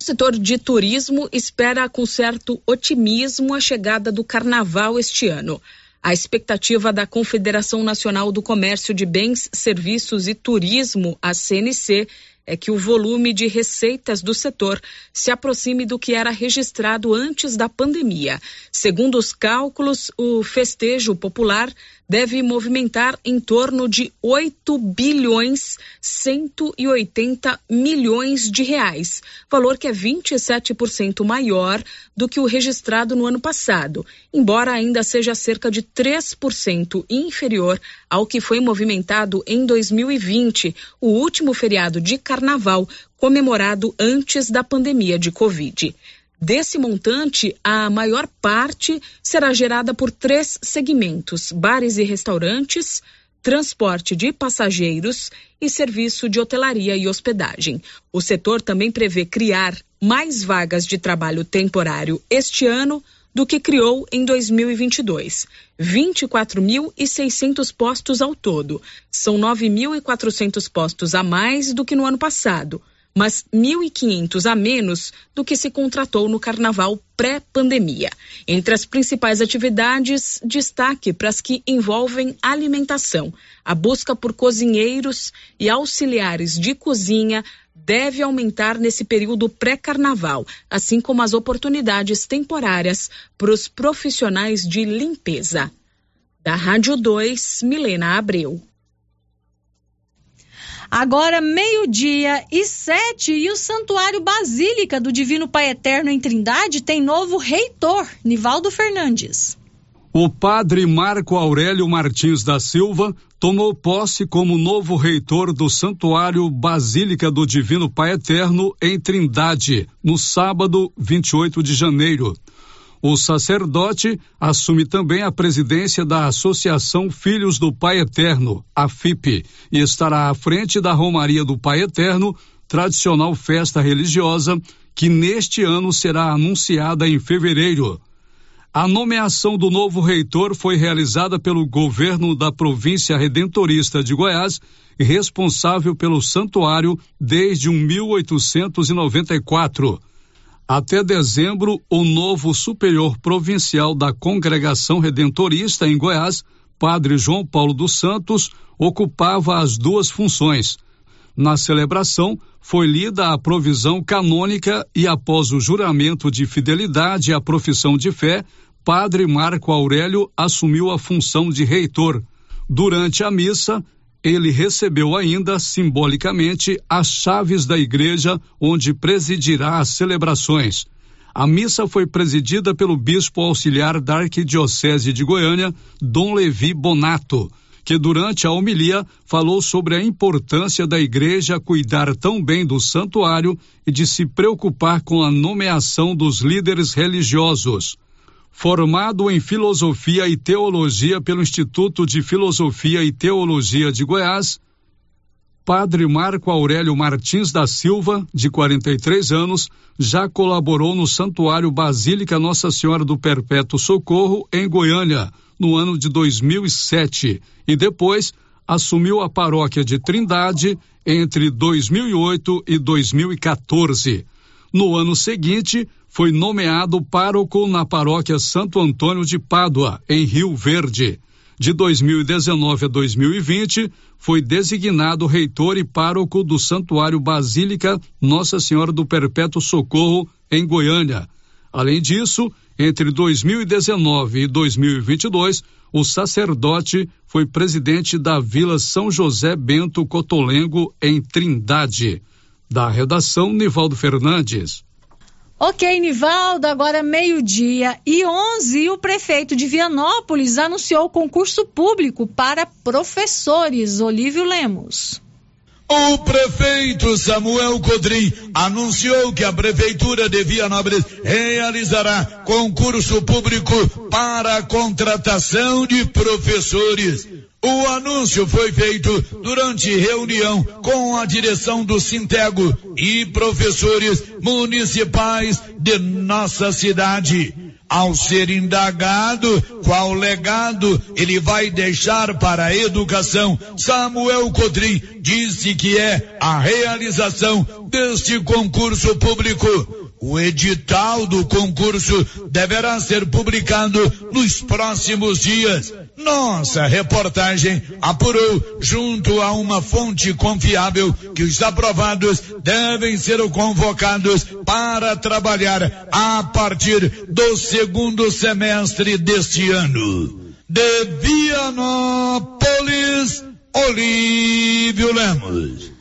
O setor de turismo espera com certo otimismo a chegada do carnaval este ano. A expectativa da Confederação Nacional do Comércio de Bens, Serviços e Turismo, a CNC, é que o volume de receitas do setor se aproxime do que era registrado antes da pandemia. Segundo os cálculos, o festejo popular deve movimentar em torno de 8 bilhões 180 milhões de reais, valor que é 27% maior do que o registrado no ano passado, embora ainda seja cerca de 3% inferior ao que foi movimentado em 2020, o último feriado de carnaval comemorado antes da pandemia de Covid. Desse montante, a maior parte será gerada por três segmentos: bares e restaurantes, transporte de passageiros e serviço de hotelaria e hospedagem. O setor também prevê criar mais vagas de trabalho temporário este ano do que criou em 2022. 24.600 postos ao todo. São 9.400 postos a mais do que no ano passado mas 1.500 a menos do que se contratou no carnaval pré-pandemia. Entre as principais atividades, destaque para as que envolvem alimentação. A busca por cozinheiros e auxiliares de cozinha deve aumentar nesse período pré-carnaval, assim como as oportunidades temporárias para os profissionais de limpeza. Da Rádio 2, Milena Abreu. Agora, meio-dia e sete, e o Santuário Basílica do Divino Pai Eterno em Trindade tem novo reitor, Nivaldo Fernandes. O padre Marco Aurélio Martins da Silva tomou posse como novo reitor do Santuário Basílica do Divino Pai Eterno em Trindade, no sábado 28 de janeiro. O sacerdote assume também a presidência da Associação Filhos do Pai Eterno, a FIP, e estará à frente da Romaria do Pai Eterno, tradicional festa religiosa que neste ano será anunciada em fevereiro. A nomeação do novo reitor foi realizada pelo governo da província redentorista de Goiás, responsável pelo santuário desde 1894. Até dezembro, o novo superior provincial da Congregação Redentorista em Goiás, Padre João Paulo dos Santos, ocupava as duas funções. Na celebração, foi lida a provisão canônica e, após o juramento de fidelidade à profissão de fé, Padre Marco Aurélio assumiu a função de reitor. Durante a missa, ele recebeu ainda, simbolicamente, as chaves da igreja onde presidirá as celebrações. A missa foi presidida pelo bispo auxiliar da Arquidiocese de Goiânia, Dom Levi Bonato, que durante a homilia falou sobre a importância da igreja cuidar tão bem do santuário e de se preocupar com a nomeação dos líderes religiosos formado em Filosofia e Teologia pelo Instituto de Filosofia e Teologia de Goiás, Padre Marco Aurélio Martins da Silva, de 43 anos, já colaborou no Santuário Basílica Nossa Senhora do Perpétuo Socorro, em Goiânia, no ano de 2007, e depois assumiu a paróquia de Trindade entre 2008 e 2014. No ano seguinte, foi nomeado pároco na paróquia Santo Antônio de Pádua, em Rio Verde. De 2019 a 2020, foi designado reitor e pároco do Santuário Basílica Nossa Senhora do Perpétuo Socorro, em Goiânia. Além disso, entre 2019 e 2022, o sacerdote foi presidente da Vila São José Bento Cotolengo, em Trindade. Da redação, Nivaldo Fernandes. Ok, Nivaldo, agora meio-dia e 11, e o prefeito de Vianópolis anunciou concurso público para professores. Olívio Lemos. O prefeito Samuel Codrim anunciou que a prefeitura de Vianópolis realizará concurso público para a contratação de professores. O anúncio foi feito durante reunião com a direção do Sintego e professores municipais de nossa cidade. Ao ser indagado qual legado ele vai deixar para a educação, Samuel Codrim disse que é a realização deste concurso público o edital do concurso deverá ser publicado nos próximos dias. Nossa reportagem apurou, junto a uma fonte confiável, que os aprovados devem ser convocados para trabalhar a partir do segundo semestre deste ano. De Vianópolis, Olívio Lemos.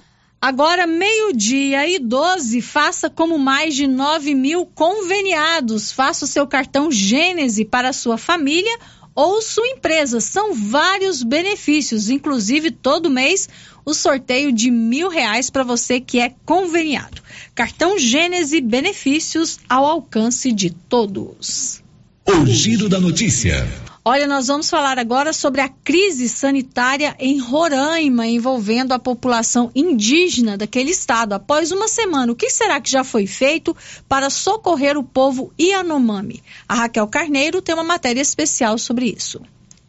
Agora, meio-dia e 12, faça como mais de 9 mil conveniados. Faça o seu cartão Gênese para a sua família ou sua empresa. São vários benefícios, inclusive todo mês o sorteio de mil reais para você que é conveniado. Cartão Gênese, benefícios ao alcance de todos. O giro da notícia. Olha, nós vamos falar agora sobre a crise sanitária em Roraima, envolvendo a população indígena daquele estado. Após uma semana, o que será que já foi feito para socorrer o povo Yanomami? A Raquel Carneiro tem uma matéria especial sobre isso.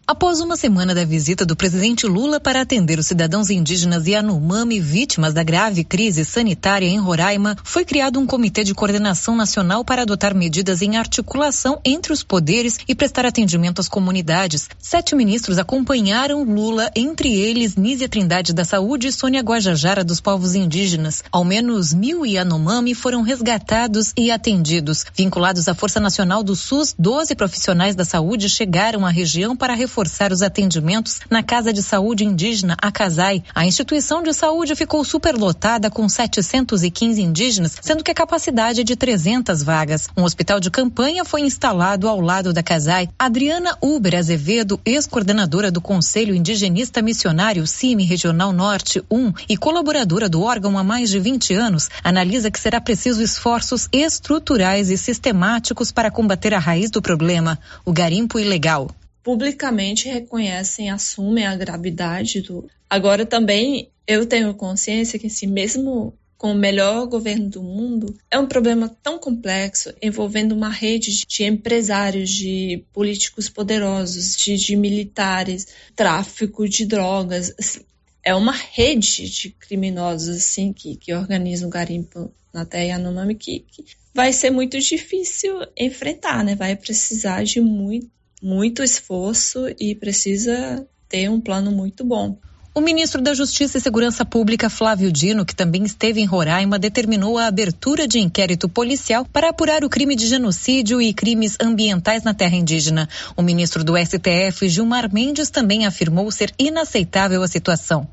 Após uma semana da visita do presidente Lula para atender os cidadãos indígenas Yanomami vítimas da grave crise sanitária em Roraima, foi criado um comitê de coordenação nacional para adotar medidas em articulação entre os poderes e prestar atendimento às comunidades. Sete ministros acompanharam Lula, entre eles Nízia Trindade da Saúde e Sônia Guajajara dos povos indígenas. Ao menos mil Yanomami foram resgatados e atendidos. Vinculados à Força Nacional do SUS, 12 profissionais da saúde chegaram à região para reforçar reforçar os atendimentos na Casa de Saúde Indígena Acasai. A instituição de saúde ficou superlotada com 715 indígenas, sendo que a capacidade é de 300 vagas. Um hospital de campanha foi instalado ao lado da Casai. Adriana Uber Azevedo, ex-coordenadora do Conselho Indigenista Missionário CIMI Regional Norte 1 e colaboradora do órgão há mais de 20 anos, analisa que será preciso esforços estruturais e sistemáticos para combater a raiz do problema, o garimpo ilegal publicamente reconhecem, assumem a gravidade do. Agora também eu tenho consciência que assim, mesmo com o melhor governo do mundo, é um problema tão complexo envolvendo uma rede de empresários, de políticos poderosos, de, de militares, tráfico de drogas. Assim, é uma rede de criminosos assim que, que organizam garimpo na terra Yanomami que, que vai ser muito difícil enfrentar, né? Vai precisar de muito muito esforço e precisa ter um plano muito bom. O ministro da Justiça e Segurança Pública, Flávio Dino, que também esteve em Roraima, determinou a abertura de inquérito policial para apurar o crime de genocídio e crimes ambientais na terra indígena. O ministro do STF, Gilmar Mendes, também afirmou ser inaceitável a situação.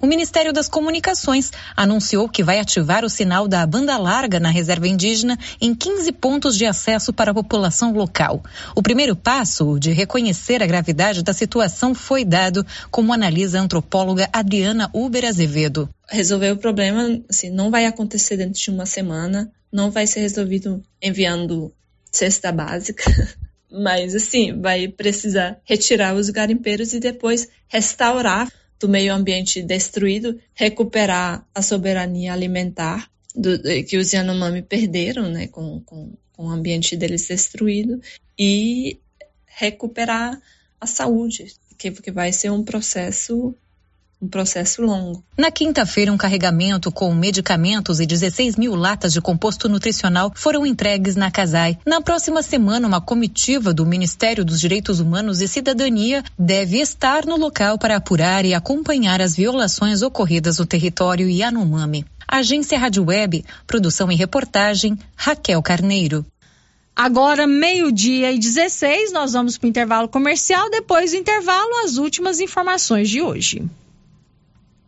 O Ministério das Comunicações anunciou que vai ativar o sinal da banda larga na reserva indígena em 15 pontos de acesso para a população local. O primeiro passo de reconhecer a gravidade da situação foi dado, como analisa a antropóloga Adriana Uber Azevedo. Resolver o problema assim, não vai acontecer dentro de uma semana, não vai ser resolvido enviando cesta básica. Mas assim, vai precisar retirar os garimpeiros e depois restaurar do meio ambiente destruído, recuperar a soberania alimentar do, que os Yanomami perderam, né, com, com, com o ambiente deles destruído, e recuperar a saúde, que, que vai ser um processo um processo longo. Na quinta-feira, um carregamento com medicamentos e 16 mil latas de composto nutricional foram entregues na Casai. Na próxima semana, uma comitiva do Ministério dos Direitos Humanos e Cidadania deve estar no local para apurar e acompanhar as violações ocorridas no território Yanomami. Agência Rádio Web, produção e reportagem, Raquel Carneiro. Agora, meio-dia e 16, nós vamos para o intervalo comercial. Depois do intervalo, as últimas informações de hoje.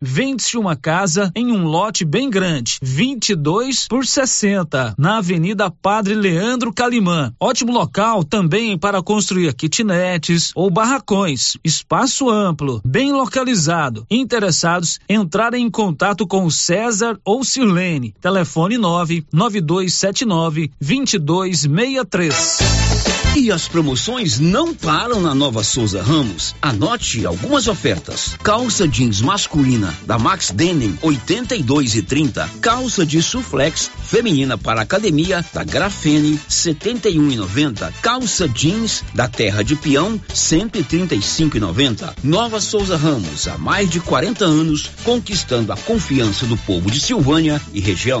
Vende-se uma casa em um lote bem grande, 22 por 60, na Avenida Padre Leandro Calimã. Ótimo local também para construir kitnetes ou barracões. Espaço amplo, bem localizado. Interessados entrarem em contato com César ou Sirlene. Telefone 99279 2263. E as promoções não param na Nova Souza Ramos. Anote algumas ofertas. Calça jeans masculina da Max Denim 82 e 30. Calça de suflex feminina para academia da Grafene 71 e 90. Calça jeans da Terra de Peão 135 e 90. Nova Souza Ramos há mais de 40 anos conquistando a confiança do povo de Silvânia e região.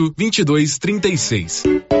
2236.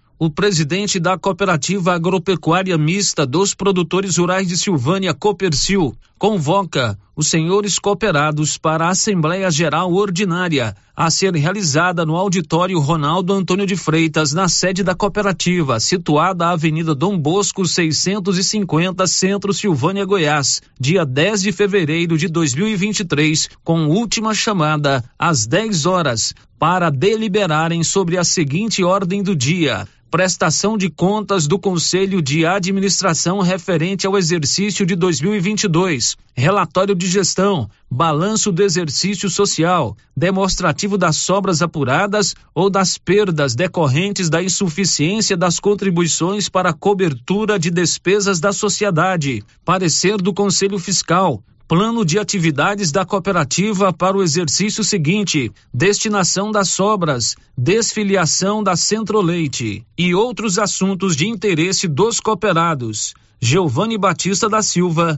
o presidente da Cooperativa Agropecuária Mista dos Produtores Rurais de Silvânia, Copercil, convoca os senhores cooperados para a Assembleia Geral Ordinária a ser realizada no auditório Ronaldo Antônio de Freitas, na sede da cooperativa, situada à Avenida Dom Bosco 650, Centro Silvânia, Goiás, dia 10 de fevereiro de 2023, com última chamada às 10 horas, para deliberarem sobre a seguinte ordem do dia: prestação de contas do Conselho de Administração referente ao exercício de 2022, relatório de gestão, balanço do exercício social, demonstrativo das sobras apuradas ou das perdas decorrentes da insuficiência das contribuições para cobertura de despesas da sociedade, parecer do Conselho Fiscal, plano de atividades da cooperativa para o exercício seguinte, destinação das sobras, desfiliação da Centro-Leite e outros assuntos de interesse dos cooperados. Giovanni Batista da Silva,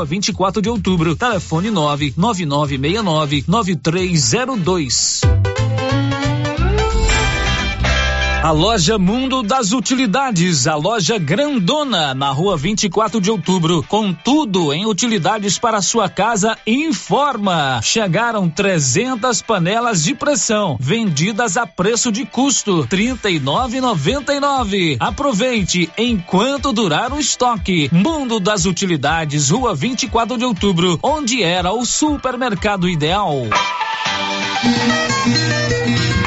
20 24 de outubro. Telefone 99969 9302. A loja Mundo das Utilidades, a loja grandona na rua 24 de outubro, com tudo em utilidades para sua casa, informa. Chegaram 300 panelas de pressão, vendidas a preço de custo, R$ 39,99. Aproveite enquanto durar o estoque. Mundo das Utilidades, rua 24 de outubro, onde era o supermercado ideal.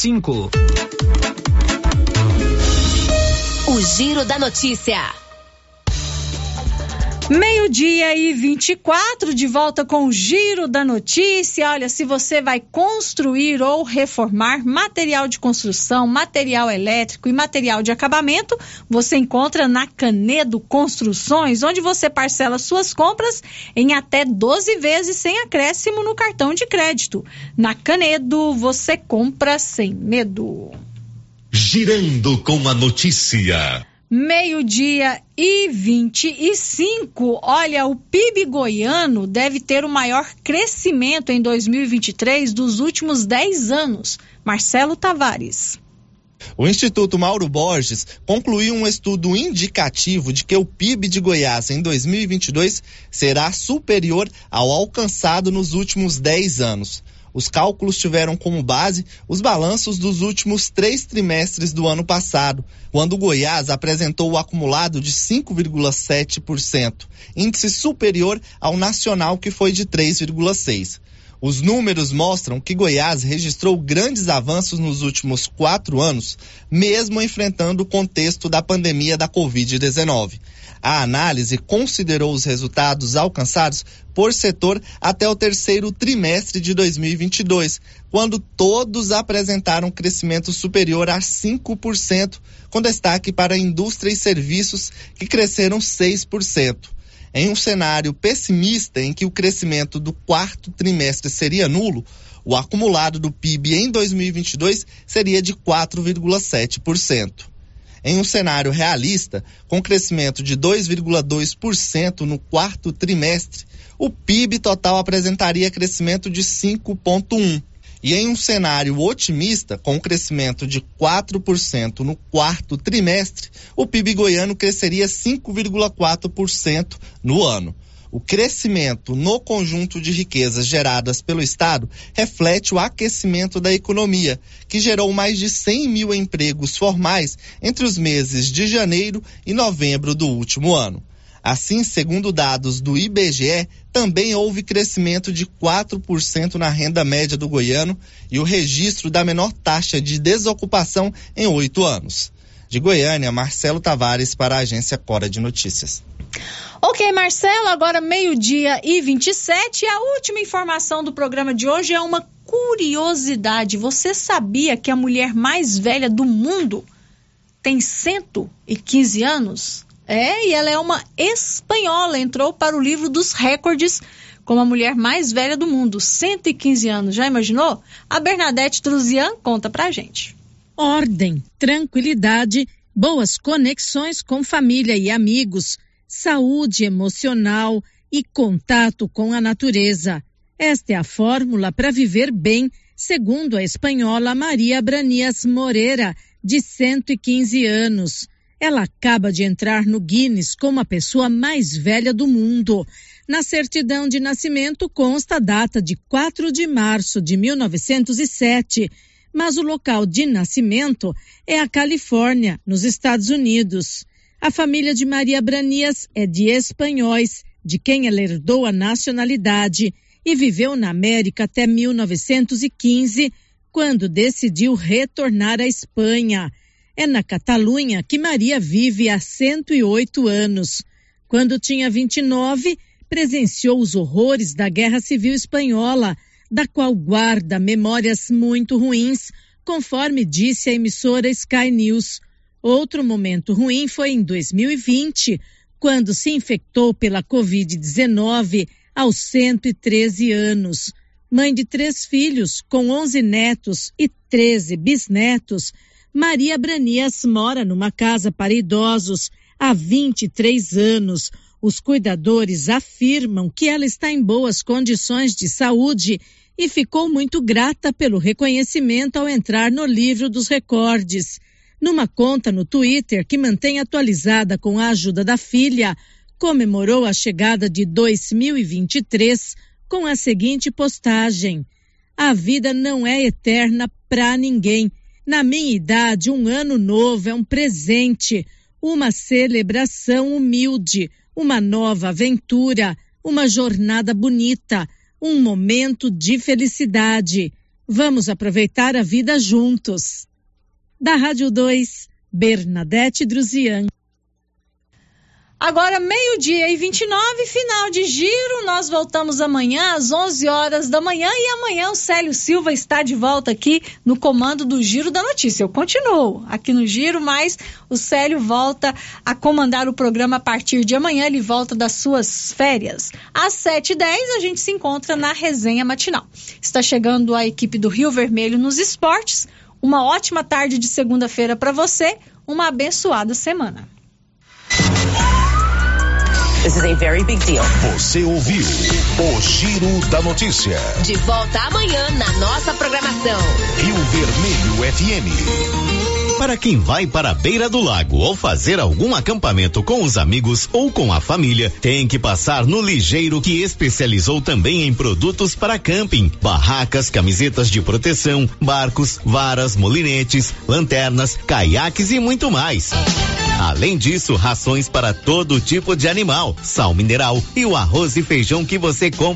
cinco. O Giro da Notícia. Meio-dia e 24, de volta com o Giro da Notícia. Olha, se você vai construir ou reformar material de construção, material elétrico e material de acabamento, você encontra na Canedo Construções, onde você parcela suas compras em até 12 vezes sem acréscimo no cartão de crédito. Na Canedo, você compra sem medo. Girando com a notícia meio-dia e 25. Olha, o PIB goiano deve ter o maior crescimento em 2023 dos últimos 10 anos. Marcelo Tavares. O Instituto Mauro Borges concluiu um estudo indicativo de que o PIB de Goiás em 2022 será superior ao alcançado nos últimos 10 anos. Os cálculos tiveram como base os balanços dos últimos três trimestres do ano passado, quando Goiás apresentou o acumulado de 5,7%, índice superior ao nacional que foi de 3,6%. Os números mostram que Goiás registrou grandes avanços nos últimos quatro anos, mesmo enfrentando o contexto da pandemia da Covid-19. A análise considerou os resultados alcançados por setor até o terceiro trimestre de 2022, quando todos apresentaram crescimento superior a 5%, com destaque para indústria e serviços, que cresceram 6%. Em um cenário pessimista em que o crescimento do quarto trimestre seria nulo, o acumulado do PIB em 2022 seria de 4,7%. Em um cenário realista, com crescimento de 2,2% no quarto trimestre, o PIB total apresentaria crescimento de 5,1%. E em um cenário otimista, com crescimento de 4% no quarto trimestre, o PIB goiano cresceria 5,4% no ano. O crescimento no conjunto de riquezas geradas pelo Estado reflete o aquecimento da economia, que gerou mais de 100 mil empregos formais entre os meses de janeiro e novembro do último ano. Assim, segundo dados do IBGE, também houve crescimento de 4% na renda média do goiano e o registro da menor taxa de desocupação em oito anos. De Goiânia, Marcelo Tavares para a agência Cora de Notícias. Ok, Marcelo, agora meio-dia e 27. E a última informação do programa de hoje é uma curiosidade. Você sabia que a mulher mais velha do mundo tem 115 anos? É, e ela é uma espanhola, entrou para o livro dos recordes como a mulher mais velha do mundo, 115 anos. Já imaginou? A Bernadette Truzian conta pra gente. Ordem, tranquilidade, boas conexões com família e amigos, saúde emocional e contato com a natureza. Esta é a fórmula para viver bem, segundo a espanhola Maria Branias Moreira, de 115 anos. Ela acaba de entrar no Guinness como a pessoa mais velha do mundo. Na certidão de nascimento consta a data de 4 de março de 1907, mas o local de nascimento é a Califórnia, nos Estados Unidos. A família de Maria Branias é de espanhóis, de quem ela herdou a nacionalidade e viveu na América até 1915, quando decidiu retornar à Espanha. É na Catalunha que Maria vive há 108 anos. Quando tinha 29, presenciou os horrores da Guerra Civil Espanhola, da qual guarda memórias muito ruins, conforme disse a emissora Sky News. Outro momento ruim foi em 2020, quando se infectou pela Covid-19 aos 113 anos. Mãe de três filhos, com 11 netos e 13 bisnetos, Maria Branias mora numa casa para idosos há 23 anos. Os cuidadores afirmam que ela está em boas condições de saúde e ficou muito grata pelo reconhecimento ao entrar no livro dos recordes. Numa conta no Twitter que mantém atualizada com a ajuda da filha, comemorou a chegada de 2023 com a seguinte postagem: A vida não é eterna para ninguém. Na minha idade, um ano novo é um presente, uma celebração humilde, uma nova aventura, uma jornada bonita, um momento de felicidade. Vamos aproveitar a vida juntos. Da Rádio 2, Bernadette Druzian. Agora, meio-dia e 29, final de giro. Nós voltamos amanhã às 11 horas da manhã. E amanhã o Célio Silva está de volta aqui no comando do Giro da Notícia. Eu continuo aqui no Giro, mas o Célio volta a comandar o programa a partir de amanhã. Ele volta das suas férias. Às 7h10, a gente se encontra na resenha matinal. Está chegando a equipe do Rio Vermelho nos esportes. Uma ótima tarde de segunda-feira para você. Uma abençoada semana. This is a very big deal. Você ouviu o Giro da Notícia. De volta amanhã na nossa programação. Rio Vermelho FM. Para quem vai para a beira do lago ou fazer algum acampamento com os amigos ou com a família, tem que passar no Ligeiro que especializou também em produtos para camping, barracas, camisetas de proteção, barcos, varas, molinetes, lanternas, caiaques e muito mais. Além disso, rações para todo tipo de animal, sal mineral e o arroz e feijão que você compra